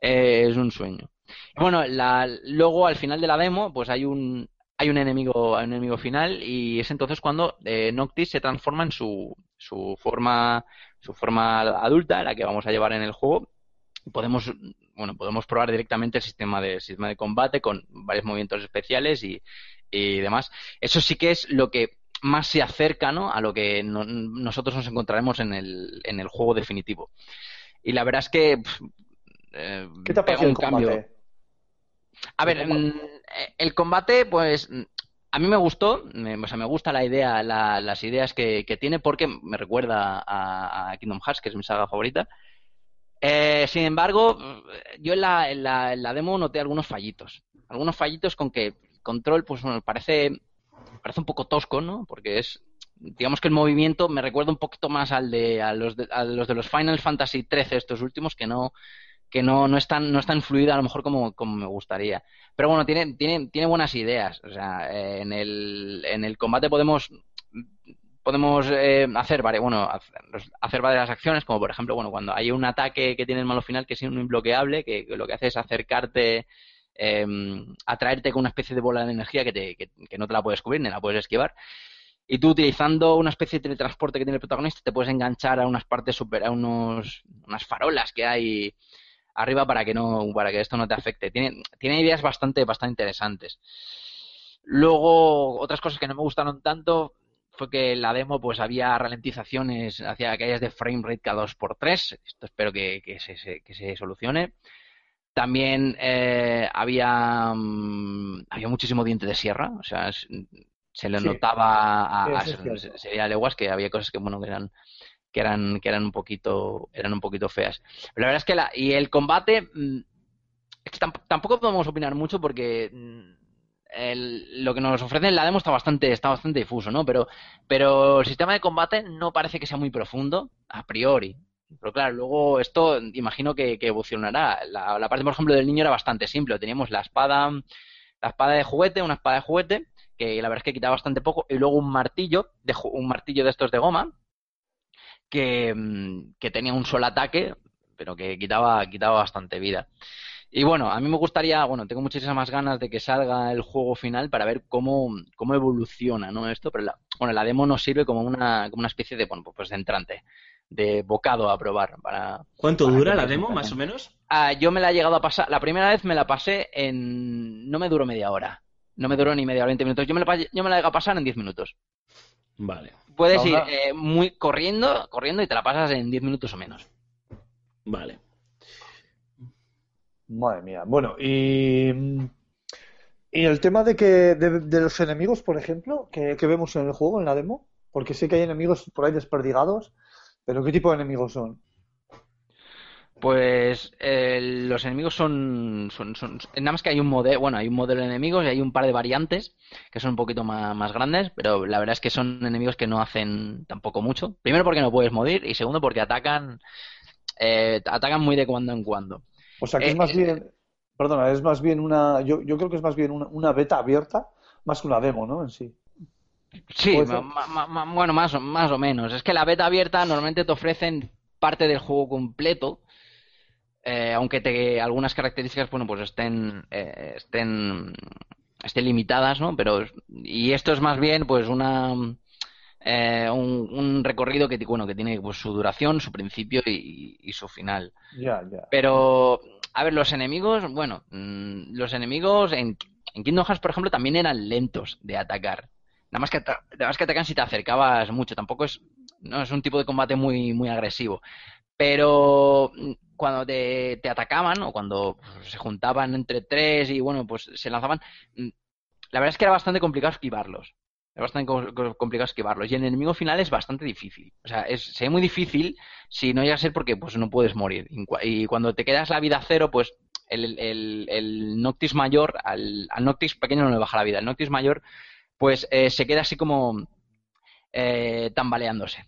Eh, es un sueño. Bueno, la, luego al final de la demo, pues hay un hay un enemigo, hay un enemigo final y es entonces cuando eh, Noctis se transforma en su, su forma su forma adulta, la que vamos a llevar en el juego. Podemos bueno podemos probar directamente el sistema de sistema de combate con varios movimientos especiales y, y demás. Eso sí que es lo que más se acerca ¿no? a lo que no- nosotros nos encontraremos en el, en el juego definitivo. Y la verdad es que eh, ¿Qué te ha parecido un el cambio. A ver, El combate. mm, eh, combate, pues mm, a mí me gustó, me, o sea, me gusta la idea, la- las ideas que, que tiene porque me recuerda a, a Kingdom Hearts, que es mi saga favorita. Eh, sin embargo, yo en la, en la, en la demo noté algunos fallitos. Algunos fallitos con que el control, pues bueno, parece, parece un poco tosco, ¿no? Porque es, digamos que el movimiento me recuerda un poquito más al de, a los de, a los de los Final Fantasy XIII, estos últimos, que no, que no, no es tan, no es tan a lo mejor como, como me gustaría. Pero bueno, tiene, tiene, tiene buenas ideas. O sea, eh, en el, en el combate podemos podemos eh, hacer varias, bueno, hacer varias acciones, como por ejemplo, bueno, cuando hay un ataque que tiene el malo final que es un imbloqueable, que, lo que hace es acercarte, eh, atraerte con una especie de bola de energía que, te, que, que, no te la puedes cubrir ni la puedes esquivar. Y tú utilizando una especie de teletransporte que tiene el protagonista, te puedes enganchar a unas partes super, a unos, unas farolas que hay arriba para que no, para que esto no te afecte. Tiene, tiene ideas bastante, bastante interesantes. Luego, otras cosas que no me gustaron tanto fue que en la demo pues había ralentizaciones hacia aquellas de frame rate cada 2x3. Esto espero que, que, se, que se solucione. También eh, había, mm, había muchísimo diente de sierra, o sea, se le Sí. notaba a, a- sería leguas que había cosas que bueno que eran que eran que eran un poquito eran un poquito feas. Pero la verdad es que la y el combate mm, es que tamp- tampoco podemos opinar mucho porque mm, el- lo que nos ofrecen en la demo está bastante está bastante difuso, ¿no? Pero pero el sistema de combate no parece que sea muy profundo a priori. Pero claro, luego esto imagino que, evolucionará. La, la parte, por ejemplo, del niño era bastante simple. Teníamos la espada, la espada de juguete, una espada de juguete, que la verdad es que quitaba bastante poco, y luego un martillo, de, un martillo de estos de goma, que, mm, que tenía un solo ataque, pero que quitaba, quitaba bastante vida. Y bueno, a mí me gustaría, bueno, tengo muchísimas ganas de que salga el juego final para ver cómo, cómo evoluciona, ¿no? Esto, pero la, bueno, la demo nos sirve como una, como una especie de, bueno, pues de entrante, de bocado a probar para, ¿Cuánto Para dura la demo, más o menos? Ah, yo me la he llegado a pasar, la primera vez me la pasé en, no me duró media hora, no me duró ni media hora, 20 minutos, yo me la, yo me la he llegado a pasar en 10 minutos. Vale, Puedes ir eh, muy corriendo, corriendo y te la pasas en 10 minutos o menos. vale. Madre mía. Bueno, y, y el tema de que de, de los enemigos, por ejemplo, que, que vemos en el juego, en la demo, porque sé que hay enemigos por ahí desperdigados, pero ¿qué tipo de enemigos son? Pues eh, los enemigos son, son, son- Nada más que hay un modelo. Bueno, hay un modelo de enemigos y hay un par de variantes que son un poquito más, más grandes, pero la verdad es que son enemigos que no hacen tampoco mucho. Primero porque no puedes morir y segundo porque atacan. eh, atacan muy de cuando en cuando. O sea, que es Eh, más eh, bien, perdona, es más bien una, yo, yo creo que es más bien una, una beta abierta, más que una demo, ¿no? En sí. Sí, Puede ser. ma- ma- ma- bueno, más o, más o menos. Es que la beta abierta normalmente te ofrecen parte del juego completo, eh, aunque te, algunas características, bueno, pues estén, eh, estén, estén limitadas, ¿no? Pero, y esto es más bien, pues, una, eh, un, un recorrido que, bueno, que tiene pues, su duración, su principio y, y su final. Ya, ya. Pero, a ver, los enemigos, bueno, mm, los enemigos en, en Kingdom Hearts, por ejemplo, también eran lentos de atacar. Nada más que, nada más que atacan si te acercabas mucho. Tampoco es, no es un tipo de combate muy, muy agresivo. Pero mm, cuando te, atacaban o cuando se juntaban entre tres y bueno, pues se lanzaban, mm, la verdad es que era bastante complicado esquivarlos. Era bastante co- co- complicado esquivarlos. Y el enemigo final es bastante difícil. O sea, es, se muy difícil si no llega a ser porque pues no puedes morir. Y cua- Y cuando te quedas la vida cero, pues el, el, el Noctis mayor, al, al Noctis pequeño no le baja la vida. El Noctis mayor, pues eh, se queda así como eh, tambaleándose.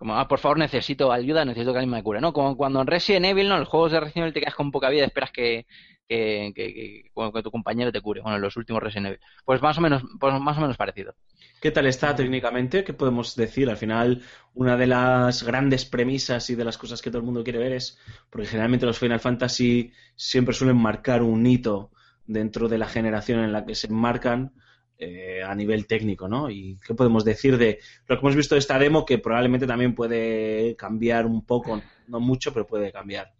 Como, ah, por favor, necesito ayuda, necesito que alguien me cure. ¿no? Como cuando en Resident Evil, ¿no? En los juegos de Resident Evil te quedas con poca vida y esperas que, que, que- que- tu compañero te cure. Bueno, en los últimos Resident Evil. Pues más o menos, pues más o menos parecido. ¿Qué tal está técnicamente? ¿Qué podemos decir? Al final, una de las grandes premisas y de las cosas que todo el mundo quiere ver es, porque generalmente los Final Fantasy siempre suelen marcar un hito dentro de la generación en la que se enmarcan eh, a nivel técnico, ¿no? ¿Y qué podemos decir de lo que hemos visto de esta demo que probablemente también puede cambiar un poco, no mucho, pero puede cambiar?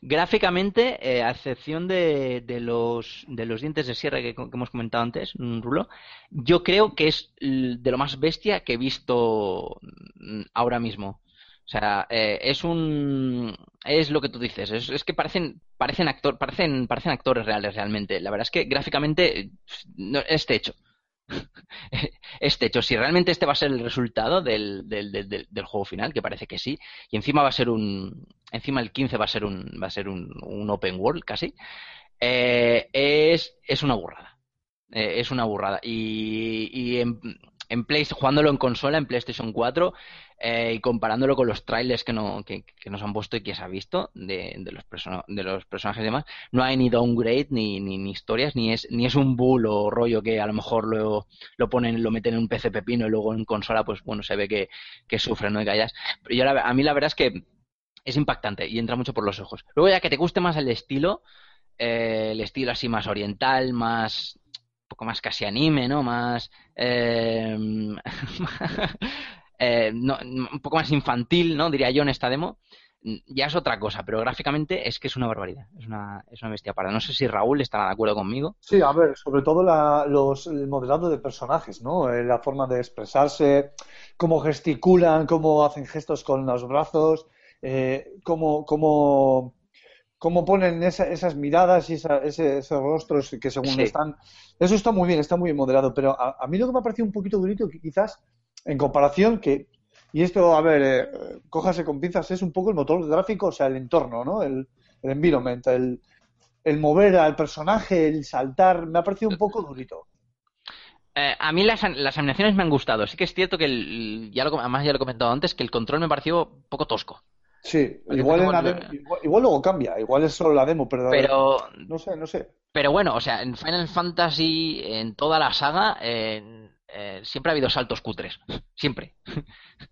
Gráficamente, eh, a excepción de, de los, de los dientes de sierra que, hemos comentado antes, mm, Rulo, yo creo que es de lo más bestia que he visto mm, ahora mismo. O sea, eh, es un es lo que tú dices, es, es que parecen parecen actor, parecen parecen actores reales realmente. La verdad es que gráficamente eh, no, es techo. [laughs] Es techo. Si realmente este va a ser el resultado del, del, del, del- del juego final, que parece que sí, y encima va a ser un encima el 15 va a ser un va a ser un, un open world casi eh, es es una burrada Eh, es una burrada y, y en- en Play, jugándolo en consola, en PlayStation 4, eh, y comparándolo con los trailers que, no, que, que nos han puesto y que se ha visto de, de los, persona- de los personajes y demás, no hay ni downgrade, ni, ni, ni historias, ni es, ni es un bull o rollo que a lo mejor lo, lo ponen, lo meten en un PC pepino y luego en consola, pues bueno, se ve que, que sufre, ¿no? Y callas. Pero yo la- a mí la verdad es que es impactante y entra mucho por los ojos. Luego ya que te guste más el estilo, eh, el estilo así más oriental, más un poco más casi anime, ¿no? Más eh, [laughs] eh, no, un poco más infantil, ¿no? Diría yo en esta demo. Ya es otra cosa, pero gráficamente es que es una barbaridad, es una, es una bestia para. No sé si Raúl estará de acuerdo conmigo. Sí, a ver, sobre todo la- los, el modelado de personajes, ¿no? Eh, La forma de expresarse, cómo gesticulan, cómo hacen gestos con los brazos, eh, cómo, cómo, cómo ponen esa- esas miradas y esa- ese- esos rostros que según Sí. están. Eso está muy bien, está muy bien modelado, pero a, a mí lo que me ha parecido un poquito durito, quizás en comparación, que, y esto, a ver, eh, cójase con pinzas, es un poco el motor gráfico, o sea, el entorno, ¿no? El, el environment, el, el mover al personaje, el saltar, me ha parecido un poco durito. Eh, a mí las, las animaciones me han gustado. Sí que es cierto que, el- ya lo, además ya lo he comentado antes, que el control me pareció un poco tosco. Sí, igual, en la demo- igual, igual luego cambia, igual es solo la demo, pero, Pero, no sé, no sé. pero bueno, o sea, en Final Fantasy, en toda la saga, en- eh, siempre ha habido saltos cutres. [laughs] Siempre.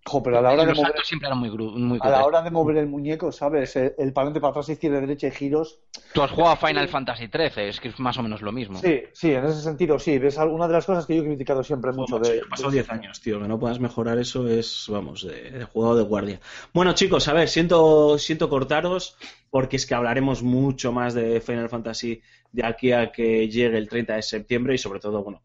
Jo, pero a la [laughs] hora de los mover, saltos siempre eran muy, muy a la hora de mover el muñeco, ¿sabes? El, el para atrás, izquierda, derecha y giros. Tú has jugado a Final Fantasy XIII, es que es más o menos lo mismo. Sí, sí, en ese sentido, sí. Ves alguna de las cosas que yo he criticado siempre mucho Macho, de. de- 10 años, tío. Que no puedas mejorar eso es, vamos, de, de juego de guardia. Bueno, chicos, a ver, siento, siento cortaros porque es que hablaremos mucho más de Final Fantasy de aquí a que llegue el 30 de septiembre y sobre todo, bueno,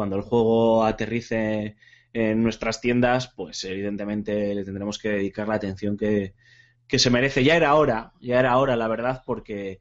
cuando, el juego aterrice en nuestras tiendas, pues evidentemente le tendremos que dedicar la atención que, que se merece. Ya era hora, ya era hora, la verdad, porque,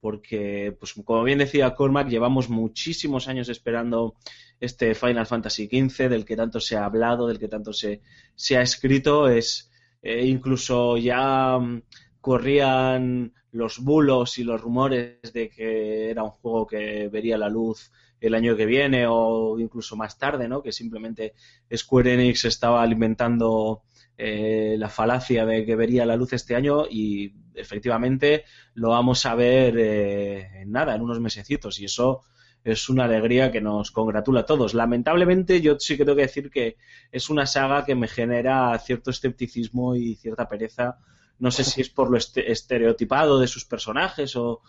porque pues como bien decía Cormac, llevamos muchísimos años esperando este Final Fantasy XV, del que tanto se ha hablado, del que tanto se, se ha escrito, es eh, incluso ya mm, corrían los bulos y los rumores de que era un juego que vería la luz el año que viene o incluso más tarde, ¿no? Que simplemente Square Enix estaba alimentando eh, la falacia de que vería la luz este año y efectivamente lo vamos a ver eh, en nada, en unos mesecitos y eso es una alegría que nos congratula a todos. Lamentablemente yo sí que tengo que decir que es una saga que me genera cierto escepticismo y cierta pereza. No sé si es por lo este- estereotipado de sus personajes o,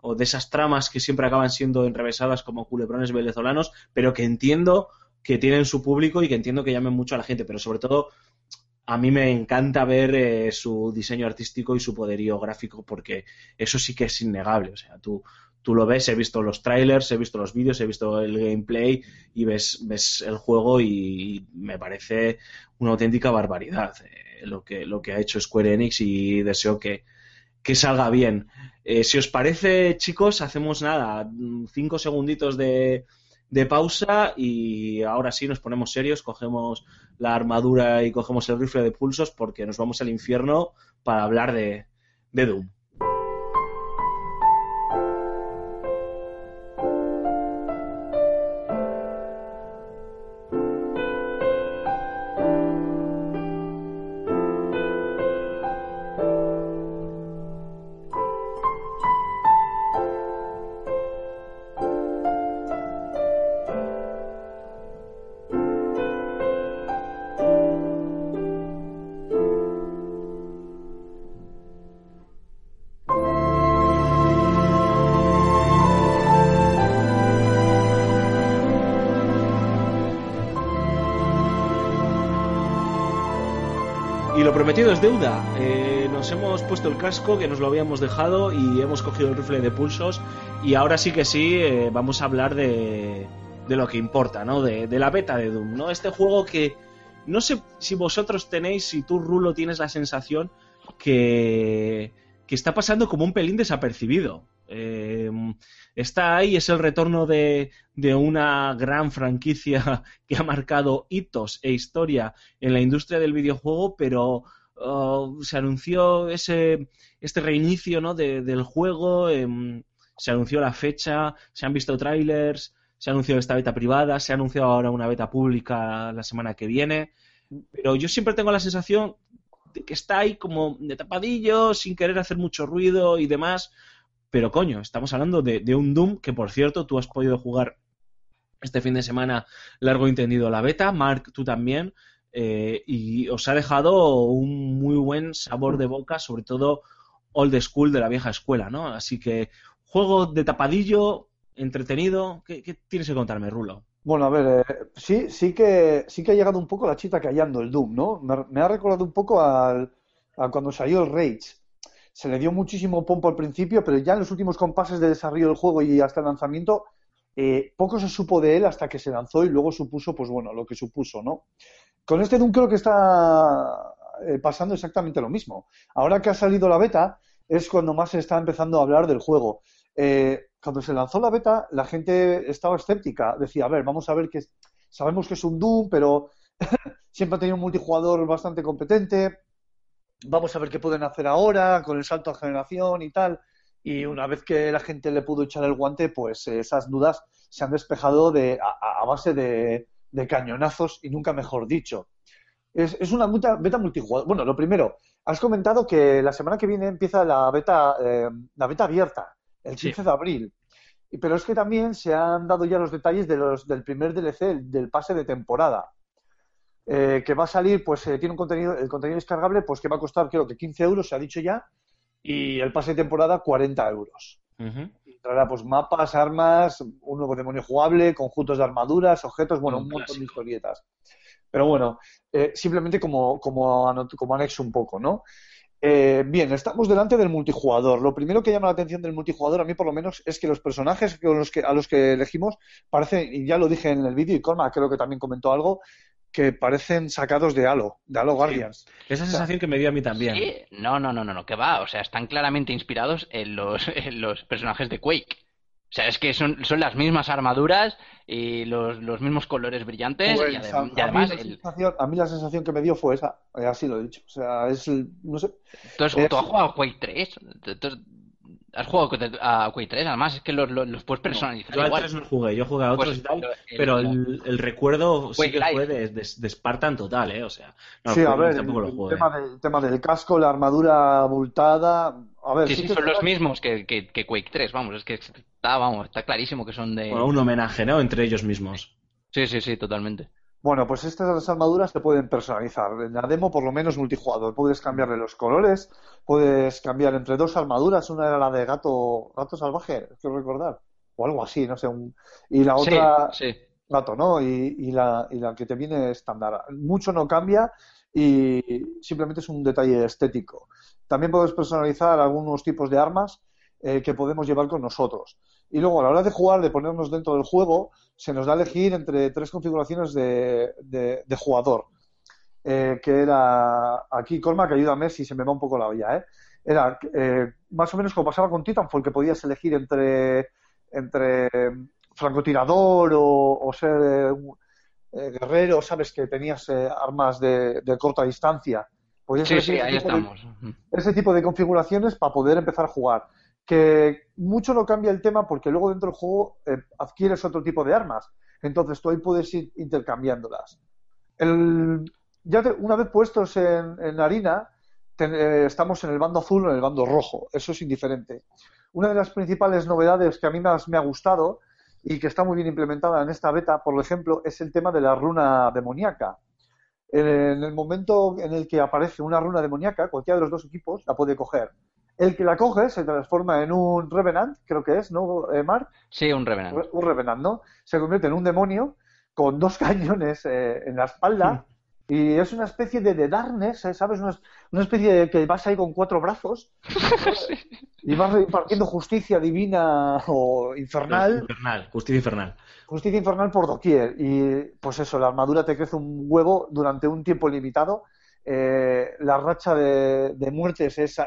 o de esas tramas que siempre acaban siendo enrevesadas como culebrones venezolanos, pero que entiendo que tienen su público y que entiendo que llamen mucho a la gente, pero sobre todo a mí me encanta ver eh, su diseño artístico y su poderío gráfico porque eso sí que es innegable. O sea, tú, tú lo ves, he visto los trailers, he visto los vídeos, he visto el gameplay y ves, el juego y me parece una auténtica barbaridad eh, lo, que, ha hecho Square Enix y deseo que, salga bien. Eh, si os parece, chicos, hacemos nada, cinco segunditos de, de pausa y ahora sí nos ponemos serios, cogemos la armadura y cogemos el rifle de pulsos porque nos vamos al infierno para hablar de Doom. Deuda. Eh, nos hemos puesto el casco que nos lo habíamos dejado y hemos cogido el rifle de pulsos y ahora sí que sí eh, vamos a hablar de, de lo que importa, ¿no? De, la beta de Doom, ¿no? Este juego que no sé si vosotros tenéis, si tú Rulo tienes la sensación que, que está pasando como un pelín desapercibido. Eh, está ahí, es el retorno de, de una gran franquicia [laughs] que ha marcado hitos e historia en la industria del videojuego, pero uh, se anunció ese este reinicio ¿no? de- del juego, em, se anunció la fecha, se han visto trailers, se ha anunciado esta beta privada, se ha anunciado ahora una beta pública la semana que viene, pero yo siempre tengo la sensación de que está ahí como de tapadillo, sin querer hacer mucho ruido y demás, pero coño, estamos hablando de, de un Doom que, por cierto, tú has podido jugar este fin de semana largo y entendido la beta, Mark, tú también, eh, y os ha dejado un muy buen sabor de boca, sobre todo old school de la vieja escuela, ¿no? Así que juego de tapadillo, entretenido, ¿qué, tienes que contarme, Rulo? Bueno, a ver, eh, sí, sí que sí que ha llegado un poco la chita callando el Doom, ¿no? Me, me ha recordado un poco al, a cuando salió el Rage. Se le dio muchísimo pompo al principio, pero ya en los últimos compases de desarrollo del juego y hasta el lanzamiento, eh, poco se supo de él hasta que se lanzó y luego supuso, pues bueno, lo que supuso, ¿no? Con este Doom creo que está eh, pasando exactamente lo mismo. Ahora que ha salido la beta, es cuando más se está empezando a hablar del juego. Eh, cuando se lanzó la beta, la gente estaba escéptica. Decía, a ver, vamos a ver que sabemos que es un Doom, pero [laughs] siempre ha tenido un multijugador bastante competente. Vamos a ver qué pueden hacer ahora con el salto a generación y tal. Y una vez que la gente le pudo echar el guante, pues eh, esas dudas se han despejado de, a, a base de, de cañonazos y nunca mejor dicho. Es, es una beta, beta multijugador. Bueno, lo primero, has comentado que la semana que viene empieza la beta, eh, la beta abierta, el 15 Sí. de abril. Pero es que también se han dado ya los detalles de los, del primer DLC, del pase de temporada. Eh, que va a salir, pues eh, tiene un contenido, el contenido descargable, pues que va a costar creo que 15 euros, se ha dicho ya, y el pase de temporada 40 euros. Traerá pues mapas, armas, un nuevo demonio jugable, conjuntos de armaduras, objetos, bueno, Un un montón de historietas. Pero bueno, eh, simplemente como, como, como anexo un poco, ¿no? Eh, bien, estamos delante del multijugador. Lo primero que llama la atención del multijugador, a mí por lo menos, es que los personajes con los que, a los que elegimos parecen, y ya lo dije en el vídeo, y Colma creo que también comentó algo, que parecen sacados de Halo, de Halo Guardians. Esa sensación que me dio a mí también. Sí, no, no, no, no, no, que va. O sea, están claramente inspirados en los, [laughs] en los personajes de Quake. O sea, es que son, son las mismas armaduras y los, los mismos colores brillantes Pues, y, a- adem- a y mí además la el- sensación- a mí la sensación que me dio fue esa, eh, así lo he dicho. O sea, es, el- no sé, ¿Tú has, Eh, tú has jugado Quake 3? ¿Tú- tú ¿Has jugado a Quake 3? Además, es que los, los, los puedes personalizar Yo al igual. 3 no jugué, yo jugué a otros Pues, y tal, pero el- pero el, el recuerdo sí que Live. fue de, de, de Spartan total, ¿eh? O sea, no, sí, a ver, el, tampoco lo el jugué. tema, del, el tema del casco, la armadura abultada. A ver, Sí, sí sí, que son los mismos que, que, que Quake 3, vamos, es que está, vamos, está clarísimo que son de... Bueno, un homenaje, ¿no? Entre ellos mismos. Sí, sí, sí, totalmente. Bueno, pues estas armaduras se pueden personalizar. En la demo, por lo menos multijugador. Puedes cambiarle los colores, puedes cambiar entre dos armaduras. Una era la de gato, gato salvaje, quiero recordar. O algo así, no sé. un- Y la Sí, otra, sí. gato, ¿no? Y, y la, y la que te viene estándar. Mucho no cambia y simplemente es un detalle estético. También puedes personalizar algunos tipos de armas eh, que podemos llevar con nosotros. Y luego, a la hora de jugar, de ponernos dentro del juego, se nos da a elegir entre tres configuraciones de, de- de jugador. Eh, que era, aquí, Colma, que ayúdame si se me va un poco la olla, ¿eh? Era eh, más o menos como pasaba con Titanfall, que podías elegir entre, entre francotirador o, o ser eh, eh, guerrero, sabes que tenías eh, armas de, de corta distancia. Podías Sí, sí, ahí tipo de- estamos. ese tipo de configuraciones para poder empezar a jugar. Que mucho no cambia el tema porque luego dentro del juego eh, adquieres otro tipo de armas. Entonces tú ahí puedes ir intercambiándolas. El- ya te- una vez puestos en, harina, eh, estamos en el bando azul o en el bando rojo. Eso es indiferente. Una de las principales novedades que a mí más me ha gustado y que está muy bien implementada en esta beta, por ejemplo, es el tema de la runa demoníaca. En el momento en el que aparece una runa demoníaca, cualquiera de los dos equipos la puede coger. El que la coge se transforma en un Revenant, creo que es, ¿no, eh, Mark? Sí, un Revenant. Un Revenant, ¿no? Se convierte en un demonio con dos [laughs] cañones eh, en la espalda y es una especie de, de Darkness, ¿eh? ¿sabes? Una, una especie de que vas ahí con cuatro brazos [laughs] y vas repartiendo justicia divina o infernal Infernal, justicia infernal. justicia infernal por doquier. Y pues eso, la armadura te crece un huevo durante un tiempo limitado. Eh, la racha de, de muertes es,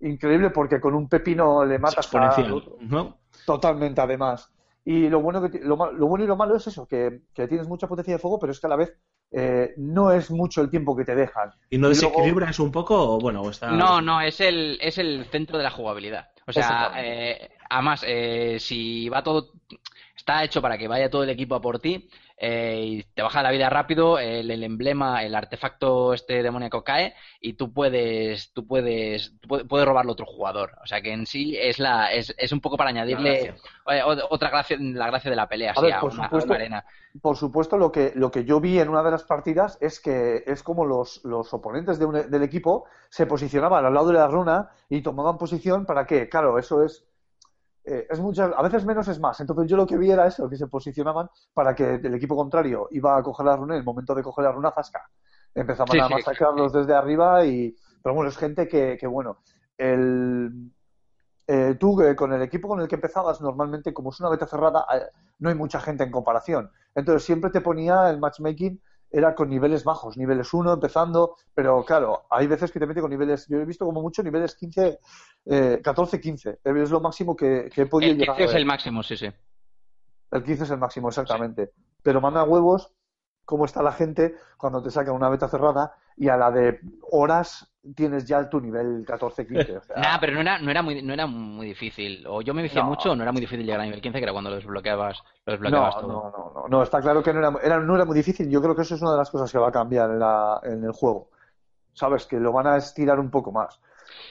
increíble porque con un pepino le matas a exponencial, ¿no? totalmente además. Y lo bueno, que, ti- lo, lo bueno y lo malo es eso, que, que tienes mucha potencia de fuego, pero es que a la vez eh, no es mucho el tiempo que te dejan. ¿Y no Y luego- un poco o bueno, o está... No, no, es el, es el centro de la jugabilidad. O sea, eh, además, eh, si va todo... está hecho para que vaya todo el equipo a por ti eh, y te baja la vida rápido, el, el emblema, el artefacto este demoníaco cae y tú puedes, tú puedes, tú puedes, puedes robarlo a otro jugador. O sea que en sí es la, es, es un poco para añadirle eh, otra gracia, la gracia de la pelea, A así, ver, a por una, a supuesto. una arena. Por supuesto, lo que, lo que yo vi en una de las partidas es que es como los, los oponentes de un- del equipo se posicionaban al lado de la runa y tomaban posición para que, claro, eso es. Eh, es muchas, a veces menos es más. Entonces yo lo que vi era eso, que se posicionaban para que el equipo contrario iba a coger la runa en el momento de coger la runa, zasca. Empezaban Sí, a sí, masacrarlos desde arriba y... Pero bueno, es gente que, que bueno, el, eh, tú eh, con el equipo con el que empezabas, normalmente como es una beta cerrada, eh, no hay mucha gente en comparación. Entonces siempre te ponía el matchmaking, era con niveles bajos, niveles 1 empezando, pero claro, hay veces que te mete con niveles, yo he visto como mucho niveles 15, eh, 14, 15, es lo máximo que, que he podido El llegar 15 a es ver. el máximo, sí, sí. El 15 es el máximo, exactamente. Pero manda huevos cómo está la gente cuando te sacan una beta cerrada y a la de horas tienes ya tu nivel 14-15. O sea, Nah, pero no era, no era muy, no era muy difícil. O yo me vicié No. mucho, o no era muy difícil llegar a nivel 15, que era cuando lo desbloqueabas, lo desbloqueabas no, todo. no, no, no, no, está claro que no era, era- no era muy difícil. Yo creo que eso es una de las cosas que va a cambiar en, la- en el juego. Sabes, que lo van a estirar un poco más.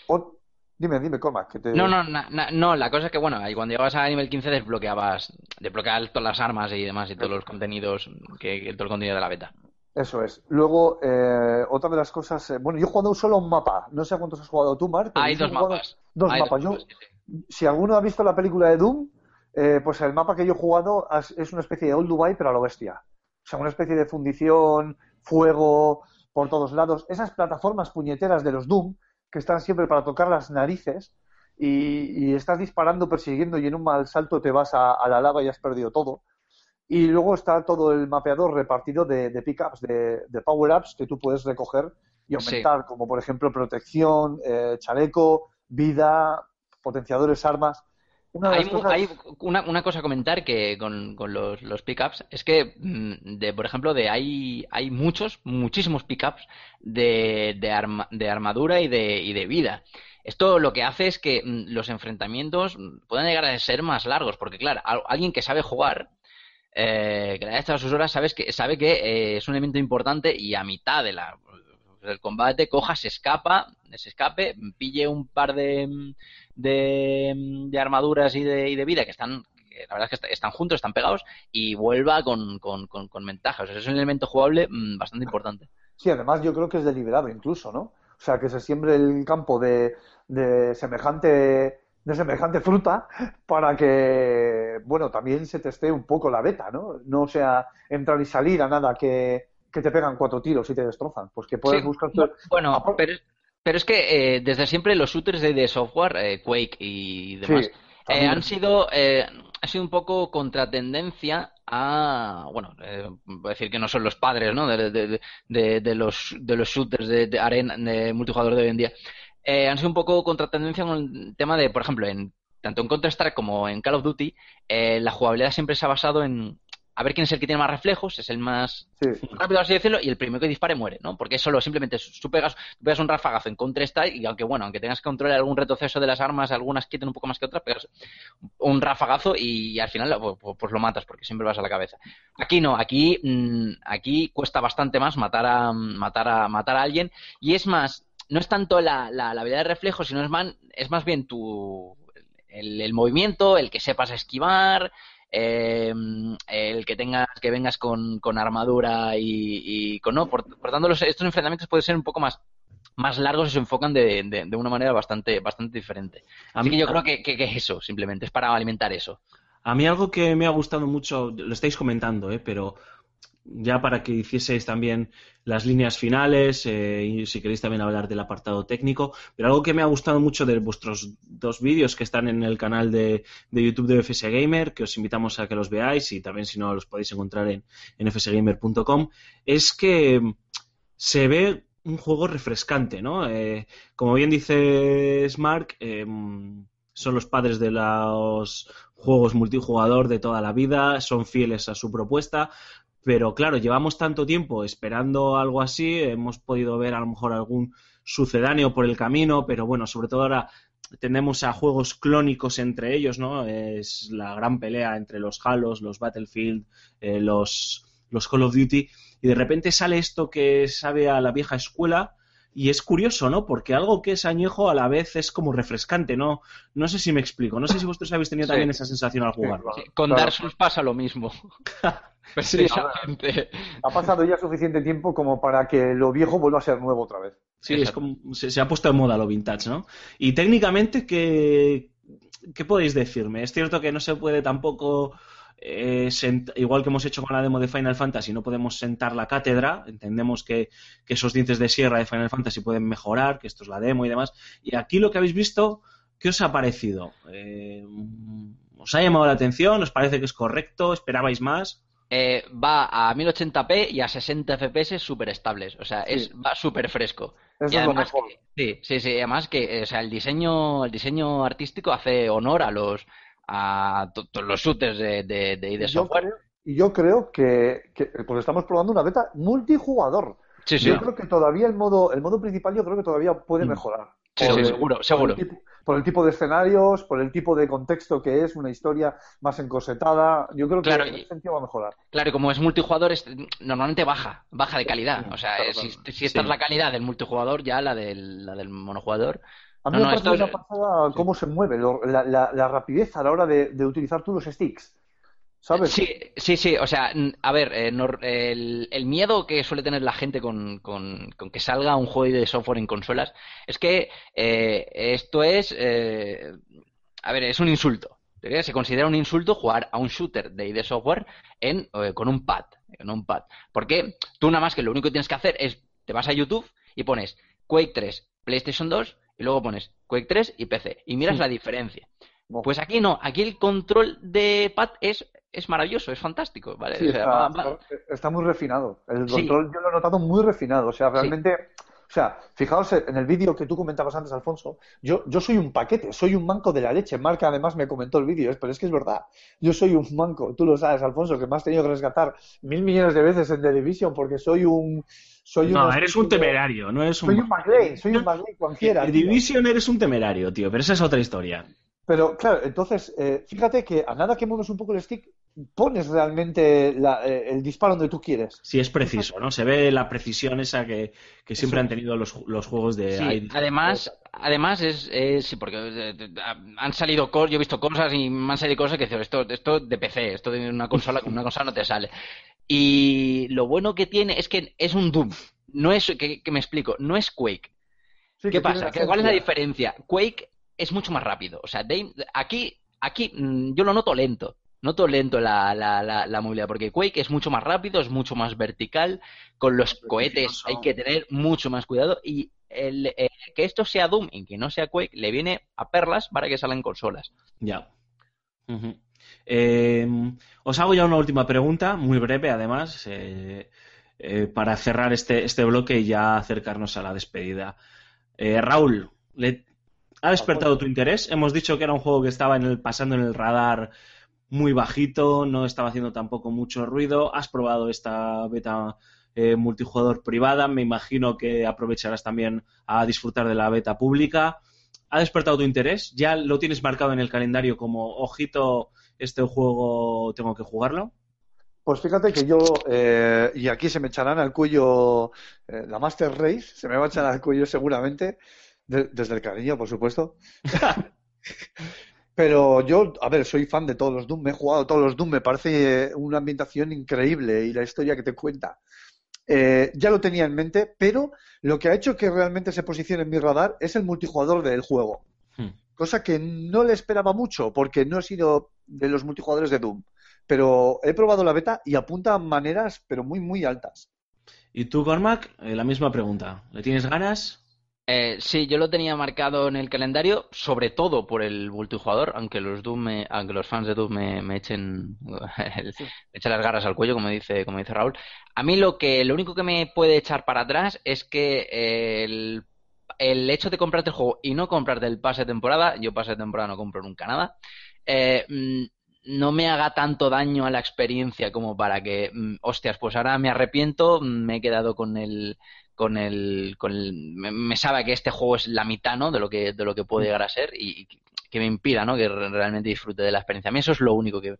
O- dime, dime, Cormac, que te... No, no, na- na- no, la cosa es que, bueno, ahí cuando llegabas a nivel 15 desbloqueabas, desbloqueabas todas las armas y demás y todos los contenidos, que, que- todo el contenido de la beta. Eso es. Luego, eh, otra de las cosas... eh, bueno, yo he jugado solo un mapa. No sé a cuántos has jugado tú, Mark. Hay dos mapas. Dos Hay mapas. Yo, mapas, sí, sí. si alguno ha visto la película de Doom, eh, pues el mapa que yo he jugado es, es una especie de Old Dubai, pero a lo bestia. O sea, una especie de fundición, fuego por todos lados. Esas plataformas puñeteras de los Doom, que están siempre para tocar las narices, y, y estás disparando, persiguiendo, y en un mal salto te vas a, a la lava y has perdido todo. Y luego está todo el mapeador repartido de, de pickups, de, de power-ups que tú puedes recoger y Sí. aumentar, como por ejemplo protección, eh, chaleco, vida, potenciadores, armas. Una Hay, cosas- hay una, una cosa a comentar que con, con los, los pickups es que, mm, de, por ejemplo, de hay, hay muchos, muchísimos pickups de, de, arma- de armadura y de, y de vida. Esto lo que hace es que mm, los enfrentamientos puedan llegar a ser más largos, porque claro, al- alguien que sabe jugar, eh, que haya echado sus horas, sabes que, sabe que eh, es un elemento importante y a mitad de la, del combate coja, se escapa, se escape, pille un par de, de, de armaduras y de, y de vida que están, la verdad es que est- están juntos, están pegados y vuelva con, con, con, con ventajas. Es un elemento jugable mm, bastante importante. Sí, además yo creo que es deliberado incluso, ¿no? O sea, que se siembre el campo de, de semejante de semejante fruta para que, bueno, también se testee un poco la beta, ¿no? No sea entrar y salir a nada que, que te pegan cuatro tiros y te destrozan. Pues que puedas Sí, buscar... Bueno, pero, pero es que eh, desde siempre los shooters de, de software, eh, Quake y demás, Sí, eh, han sido eh, ha sido un poco contratendencia a bueno eh, voy a decir que no son los padres ¿no? de, de- de- de los de los shooters de, de arena de multijugador de hoy en día Eh, han sido un poco contratendencia con el tema de por ejemplo en tanto en Counter Strike como en Call of Duty eh, la jugabilidad siempre se ha basado en a ver quién es el que tiene más reflejos es el más Sí, rápido así decirlo y el primero que dispare muere, ¿no? Porque es solo simplemente tú pegas, tú pegas un rafagazo en Counter Strike y aunque bueno, aunque tengas que controlar algún retroceso de las armas, algunas quiten un poco más que otras, pegas un rafagazo y, al final pues, pues lo matas porque siempre vas a la cabeza. Aquí no, aquí mm, aquí cuesta bastante más matar a matar a matar a alguien y es más no es tanto la, la, la habilidad de reflejo, sino es más, es más bien tu el, el movimiento, el que sepas esquivar, eh, el que tengas que vengas con, con armadura y, y con no por, por tanto los- estos enfrentamientos pueden ser un poco más más largos y se enfocan de, de, de una manera bastante bastante diferente A mí- yo creo que, que, que eso simplemente es para alimentar eso A mí algo que me ha gustado mucho, lo estáis comentando, ¿eh? pero ya para que hicieseis también las líneas finales eh, y si queréis también hablar del apartado técnico, pero algo que me ha gustado mucho de vuestros dos vídeos que están en el canal de, de YouTube de FS Gamer, que os invitamos a que los veáis y también si no los podéis encontrar en, en fsgamer.com, es que se ve un juego refrescante, ¿no? Eh, como bien dice Mark, eh, son los padres de los juegos multijugador de toda la vida, son fieles a su propuesta, pero claro, llevamos tanto tiempo esperando algo así, hemos podido ver a lo mejor algún sucedáneo por el camino, pero bueno, sobre todo ahora tendemos a juegos clónicos entre ellos, ¿no? Es la gran pelea entre los Halos, los Battlefield, eh, los, los Call of Duty, y de repente sale esto que sabe a la vieja escuela, y es curioso, ¿no? Porque algo que es añejo a la vez es como refrescante, ¿no? No sé si me explico. No sé si vosotros habéis tenido Sí. también esa sensación al jugarlo. Sí, con Claro. Dark Souls pasa lo mismo. [laughs] Precisamente. Ha pasado ya suficiente tiempo como para que lo viejo vuelva a ser nuevo otra vez. Sí, es como se, se ha puesto de moda lo vintage, ¿no? Y técnicamente, ¿qué, qué podéis decirme? Es cierto que no se puede tampoco, eh, igual que hemos hecho con la demo de Final Fantasy, no podemos sentar la cátedra. Entendemos que, que esos dientes de sierra de Final Fantasy pueden mejorar, que esto es la demo y demás. Y aquí lo que habéis visto, ¿qué os ha parecido? Eh, ¿Os ha llamado la atención? ¿Os parece que es correcto? ¿Esperabais más? Eh, va a 1080p y a 60 FPS súper estables. O sea, es, va súper fresco. Eso Y es lo además mejor. que- sí, sí, sí. Además que o sea, el diseño, el diseño artístico hace honor a los a to- todos los shooters de, de, de Software. y yo creo que, que pues estamos probando una beta multijugador. Sí, sí. Yo creo que todavía el modo, el modo principal yo creo que todavía puede Mm. mejorar. Sí, Por sí, seguro, por seguro. el tipo- por el tipo de escenarios, por el tipo de contexto que es, una historia más encosetada. Yo creo que en ese sentido va a mejorar. Claro, y como es multijugador, es- normalmente baja, baja de calidad. O sea, claro, si, claro. si esta Sí. es la calidad del multijugador, ya la del, la del monojugador. A mí No, me no, es- pasada cómo se mueve, lo- la, la- la rapidez a la hora de, de utilizar tú los sticks. ¿Sabes? Sí, sí, sí. O sea, a ver, eh, el, el miedo que suele tener la gente con, con- con que salga un juego de software en consolas es que eh, esto es, eh, a ver, es un insulto. Se considera un insulto jugar a un shooter de ID Software en, eh, con un pad, con un pad. Porque tú nada más que lo único que tienes que hacer es, te vas a YouTube y pones Quake 3, PlayStation 2 y luego pones Quake 3 y PC y miras Sí. la diferencia. Pues aquí no, aquí el control de pad es, es maravilloso, es fantástico, ¿vale? Sí, O sea, está, va- va- está- está muy refinado. El Sí. control yo lo he notado muy refinado. O sea, Sí. O sea, fijaos en el vídeo que tú comentabas antes, Alfonso. Yo, yo soy un paquete, soy un manco de la leche. Marca además me comentó el vídeo, es- pero es que es verdad. Yo soy un manco. Tú lo sabes, Alfonso, que me has tenido que rescatar mil millones de veces en The Division porque soy un. Soy No, eres un temerario, no eres un... Soy un McLean, soy un McLean cualquiera. En tío. Division eres un temerario, tío, pero esa es otra historia. Pero claro, entonces, eh, fíjate que a nada que mueves un poco el stick, pones realmente la- eh, el disparo donde tú quieres. Sí, es preciso, ¿no? Se ve la precisión esa que, que siempre Eso. han tenido los, los juegos de Sí, ID. además, además es, es- sí, porque eh, eh, han salido cosas, yo he visto cosas y me han salido cosas que esto, esto de PC, esto de una consola, con [laughs] una consola no te sale. Y lo bueno que tiene es que es un Doom, no es, que, que me explico, no es Quake. Sí, ¿Qué pasa? la ¿Qué- ¿Cuál es la diferencia? Quake es mucho más rápido. O sea, Dame- aquí, aquí mm, yo lo noto lento. Noto lento la, la, la, la movilidad, porque Quake es mucho más rápido, es mucho más vertical. Con los cohetes hay que tener mucho más cuidado. Y el, eh, que esto sea Doom y que no sea Quake le viene a perlas para que salgan consolas. Ya. Eh, os hago ya una última pregunta, muy breve además, eh, eh, para cerrar este, este bloque y ya acercarnos a la despedida. Eh, Raúl, ¿le ha despertado tu interés? Hemos dicho que era un juego que estaba en el, pasando en el radar muy bajito, no estaba haciendo tampoco mucho ruido. Has probado esta beta eh, multijugador privada, me imagino que aprovecharás también a disfrutar de la beta pública. ¿Ha despertado tu interés? ¿Ya lo tienes marcado en el calendario como, ojito, este juego tengo que jugarlo? Pues fíjate que yo, eh, y aquí se me echarán al cuello eh, la Master Race, se me va a echar al cuello seguramente, de- desde el cariño, por supuesto. [laughs] Pero yo, a ver, soy fan de todos los Doom, me he jugado todos los Doom, me parece eh, una ambientación increíble y la historia que te cuenta. Eh, ya lo tenía en mente, pero lo que ha hecho que realmente se posicione en mi radar es el multijugador del juego. Hmm. Cosa que no le esperaba mucho, porque no he sido de los multijugadores de Doom. Pero he probado la beta y apunta a maneras, pero muy, muy altas. ¿Y tú, Cormac? Eh, la misma pregunta. ¿Le tienes ganas? Eh, sí, yo lo tenía marcado en el calendario, sobre todo por el multijugador, aunque los Doom me- aunque los fans de Doom me, me echen [laughs] el- me echen las garras al cuello, como dice, como dice Raúl. A mí lo que, lo único que me puede echar para atrás es que eh, el, el hecho de comprarte el juego y no comprarte el pase de temporada, yo pase de temporada no compro nunca nada, eh, mm, no me haga tanto daño a la experiencia como para que, mm, hostias, pues ahora me arrepiento, me he quedado con el, con el, con el me, me sabe que este juego es la mitad, ¿no? De lo que, de lo que puede llegar a ser y que me impida, ¿no? Que re- realmente disfrute de la experiencia. A mí eso es lo único que,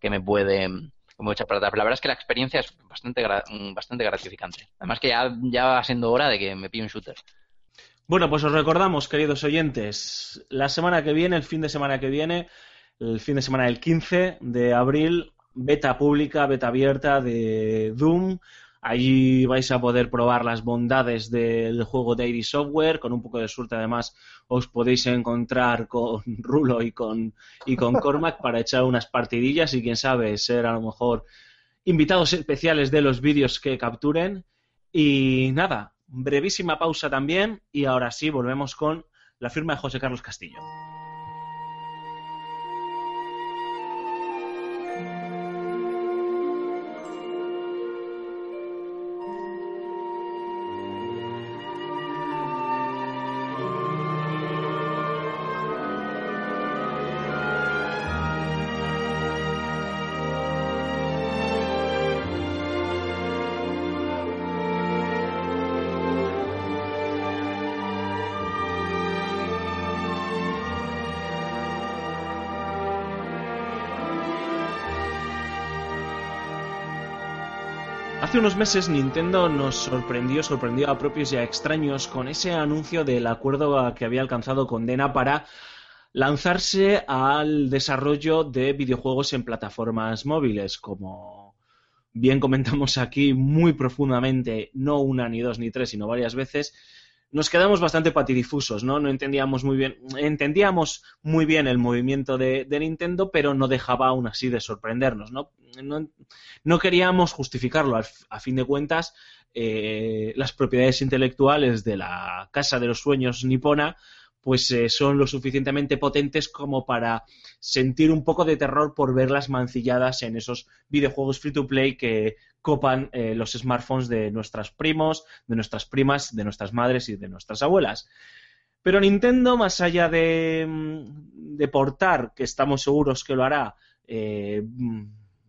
que me puede, como echar para atrás. La verdad es que la experiencia es bastante, mm, bastante gratificante. Además que ya, ya va siendo hora de que me pille un shooter. Bueno, pues os recordamos, queridos oyentes, la semana que viene, el fin de semana que viene, el fin de semana del 15 de abril, beta pública, beta abierta de Doom. Allí vais a poder probar las bondades del juego de Software. Con un poco de suerte, además, os podéis encontrar con [laughs] Rulo y con, y con Cormac para echar unas partidillas y, quién sabe, ser a lo mejor invitados especiales de los vídeos que capturen. Y nada, brevísima pausa también y ahora sí volvemos con la firma de José Carlos Castillo. Hace unos meses Nintendo nos sorprendió, sorprendió a propios y a extraños con ese anuncio del acuerdo que había alcanzado con Dena para lanzarse al desarrollo de videojuegos en plataformas móviles, como bien comentamos aquí muy profundamente, no una ni dos ni tres, sino varias veces. Nos quedamos bastante patidifusos, ¿no? No entendíamos muy bien, entendíamos muy bien el movimiento de, Nintendo, pero no dejaba aún así de sorprendernos, ¿no? no, queríamos justificarlo. Al- A fin de cuentas, eh, las propiedades intelectuales de la Casa de los Sueños nipona pues eh, son lo suficientemente potentes como para sentir un poco de terror por verlas mancilladas en esos videojuegos free to play que copan eh, los smartphones de nuestros primos, de nuestras primas, de nuestras madres y de nuestras abuelas. Pero Nintendo, más allá de, mm, de portar, que estamos seguros que lo hará, eh, mm,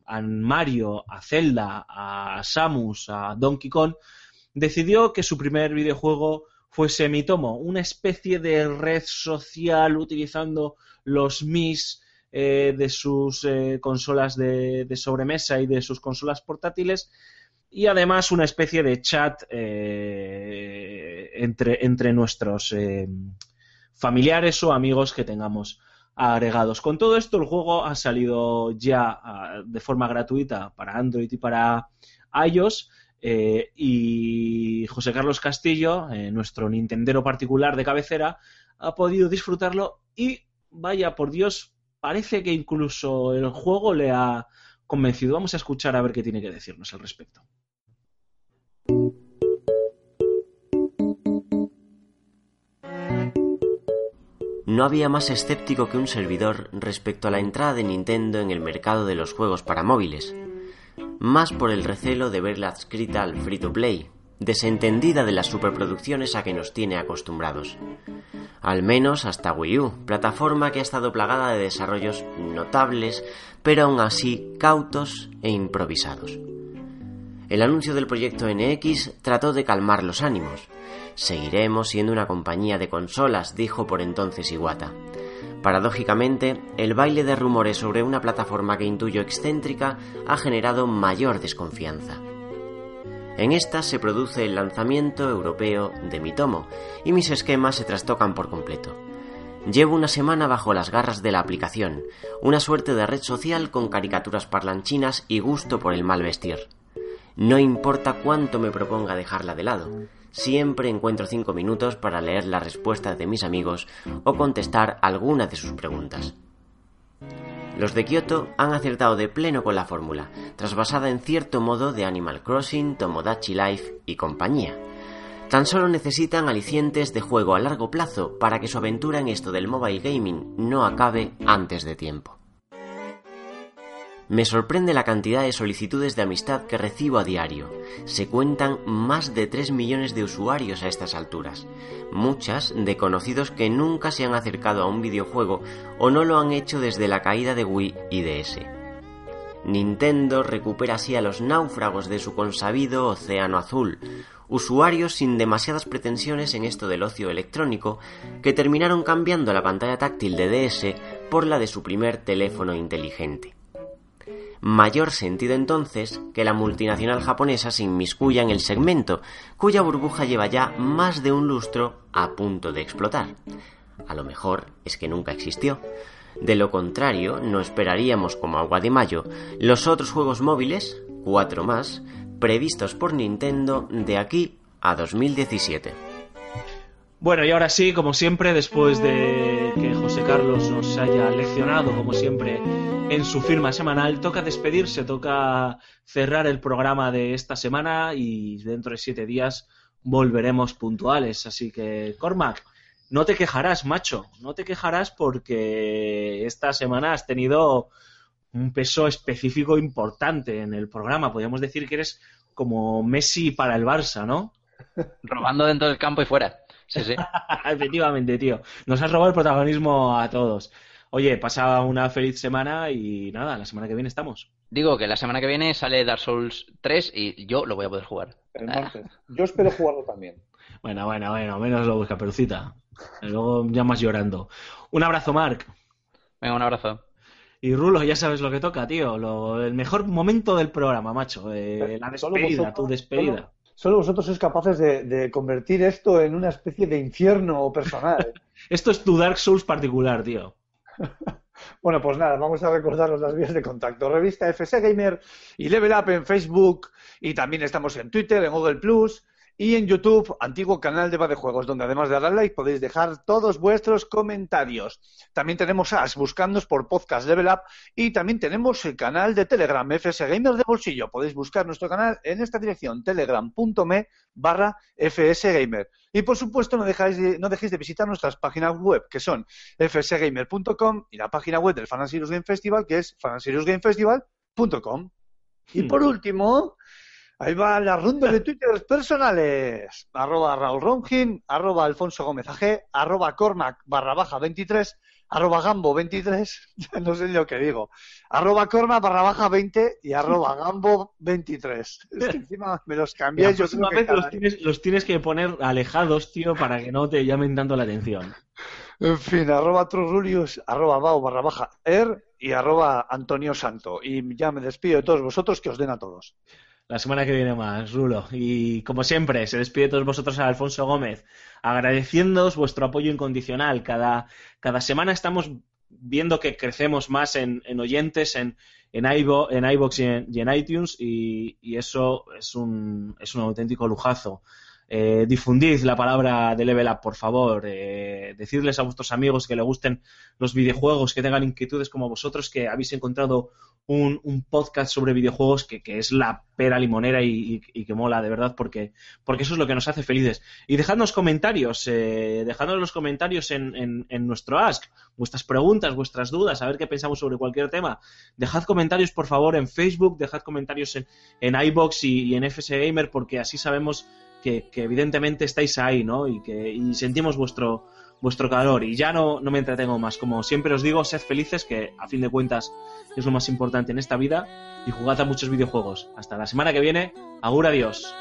a Mario, a Zelda, a Samus, a Donkey Kong, decidió que su primer videojuego fuese Mitomo, una especie de red social utilizando los Mis eh, de sus eh, consolas de, sobremesa y de sus consolas portátiles y además una especie de chat eh, entre, entre nuestros familiares o amigos que tengamos agregados. Con todo esto, el juego ha salido ya ah, de forma gratuita para Android y para iOS. Eh, y José Carlos Castillo, eh, nuestro Nintendero particular de cabecera, ha podido disfrutarlo y vaya por Dios, parece que incluso el juego le ha convencido. Vamos a escuchar a ver qué tiene que decirnos al respecto. No había más escéptico que un servidor respecto a la entrada de Nintendo en el mercado de los juegos para móviles, más por el recelo de verla adscrita al free to play, desentendida de las superproducciones a que nos tiene acostumbrados. Al menos hasta Wii U, plataforma que ha estado plagada de desarrollos notables, pero aún así cautos e improvisados. El anuncio del proyecto NX trató de calmar los ánimos. Seguiremos siendo una compañía de consolas, dijo por entonces Iwata. Paradójicamente, el baile de rumores sobre una plataforma que intuyo excéntrica ha generado mayor desconfianza. En esta se produce el lanzamiento europeo de mi tomo, y mis esquemas se trastocan por completo. Llevo una semana bajo las garras de la aplicación, una suerte de red social con caricaturas parlanchinas y gusto por el mal vestir. No importa cuánto me proponga dejarla de lado, siempre encuentro cinco minutos para leer las respuestas de mis amigos o contestar alguna de sus preguntas. Los de Kyoto han acertado de pleno con la fórmula, trasvasada en cierto modo de Animal Crossing, Tomodachi Life y compañía. Tan solo necesitan alicientes de juego a largo plazo para que su aventura en esto del mobile gaming no acabe antes de tiempo. Me sorprende la cantidad de solicitudes de amistad que recibo a diario. Se cuentan más de 3 millones de usuarios a estas alturas, muchas de conocidos que nunca se han acercado a un videojuego o no lo han hecho desde la caída de Wii y DS. Nintendo recupera así a los náufragos de su consabido Océano Azul, usuarios sin demasiadas pretensiones en esto del ocio electrónico que terminaron cambiando la pantalla táctil de DS por la de su primer teléfono inteligente. Mayor sentido entonces que la multinacional japonesa se inmiscuya en el segmento, cuya burbuja lleva ya más de un lustro a punto de explotar. A lo mejor es que nunca existió. De lo contrario, no esperaríamos como agua de mayo los otros juegos móviles, cuatro más, previstos por Nintendo de aquí a 2017. Bueno, y ahora sí, como siempre, después de que José Carlos nos haya leccionado, como siempre, en su firma semanal, toca despedirse, toca cerrar el programa de esta semana y dentro de siete días volveremos puntuales. Así que, Cormac, no te quejarás, macho, no te quejarás porque esta semana has tenido un peso específico importante en el programa. Podríamos decir que eres como Messi para el Barça, ¿no? Robando dentro del campo y fuera. Sí, sí. [laughs] Efectivamente, tío. Nos has robado el protagonismo a todos. Oye, pasa una feliz semana y nada, la semana que viene estamos. Digo que la semana que viene sale Dark Souls 3 y yo lo voy a poder jugar. Martes. Yo espero jugarlo también. Bueno, bueno, bueno, menos lo busca, perucita. Luego llamas llorando. Un abrazo, Marc. Venga, un abrazo. Y Rulo, ya sabes lo que toca, tío. Lo- el mejor momento del programa, macho. Eh, la despedida, vosotros- tu despedida. Solo, solo vosotros sois capaces de, de convertir esto en una especie de infierno personal. [laughs] Esto es tu Dark Souls particular, tío. [laughs] Bueno, pues nada, vamos a recordaros las vías de contacto. Revista FS Gamer y Level Up en Facebook y también estamos en Twitter, en Google Plus y en YouTube, antiguo canal de Va de Juegos, donde además de dar like podéis dejar todos vuestros comentarios. También tenemos AS, buscándonos por podcast Level Up y también tenemos el canal de Telegram, FS Gamer de Bolsillo. Podéis buscar nuestro canal en esta dirección, telegram.me barra FS Gamer. Y por supuesto, no, dejáis de- no dejéis de visitar nuestras páginas web, que son fsgamer.com y la página web del Fan Game Festival, que es fanserious.gamefestival.com. Y por último, ahí va la ronda de twitters personales. Arroba Raúl Ronjin, arroba Alfonso Gómez AG, arroba Cormac barra baja 23, arroba Gambo 23, [laughs] no sé lo que digo, arroba Cormac barra baja 20 y arroba Gambo 23. Es que encima me los cambié. Yo creo que vez los tienes, los tienes que poner alejados, tío, para que no te llamen tanto la atención. En fin, arroba Trurulius, arroba Bau barra baja Er y arroba Antonio Santo. Y ya me despido de todos vosotros, que os den a todos. La semana que viene más, Rulo. Y como siempre, se despide de todos vosotros a Alfonso Gómez, agradeciéndoos vuestro apoyo incondicional. Cada, cada semana estamos viendo que crecemos más en, en oyentes, en, en, iVo- en y en, y en iTunes, y, y eso es un, es un auténtico lujazo. Eh, difundid la palabra de Level Up, por favor. Eh, decidles a vuestros amigos que le gusten los videojuegos, que tengan inquietudes como vosotros, que habéis encontrado un, podcast sobre videojuegos que, que es la pera limonera y, y- que mola de verdad porque, porque eso es lo que nos hace felices. Y dejadnos comentarios, eh, dejadnos los comentarios en, en- en nuestro Ask, vuestras preguntas, vuestras dudas, a ver qué pensamos sobre cualquier tema. Dejad comentarios, por favor, en Facebook, dejad comentarios en, en iBox y, y en FS Gamer porque así sabemos que, evidentemente estáis ahí, ¿no? Y que sentimos vuestro, vuestro calor. Y ya no, no me entretengo más. Como siempre os digo, sed felices, que a fin de cuentas es lo más importante en esta vida. Y jugad a muchos videojuegos. Hasta la semana que viene. Agur, adiós.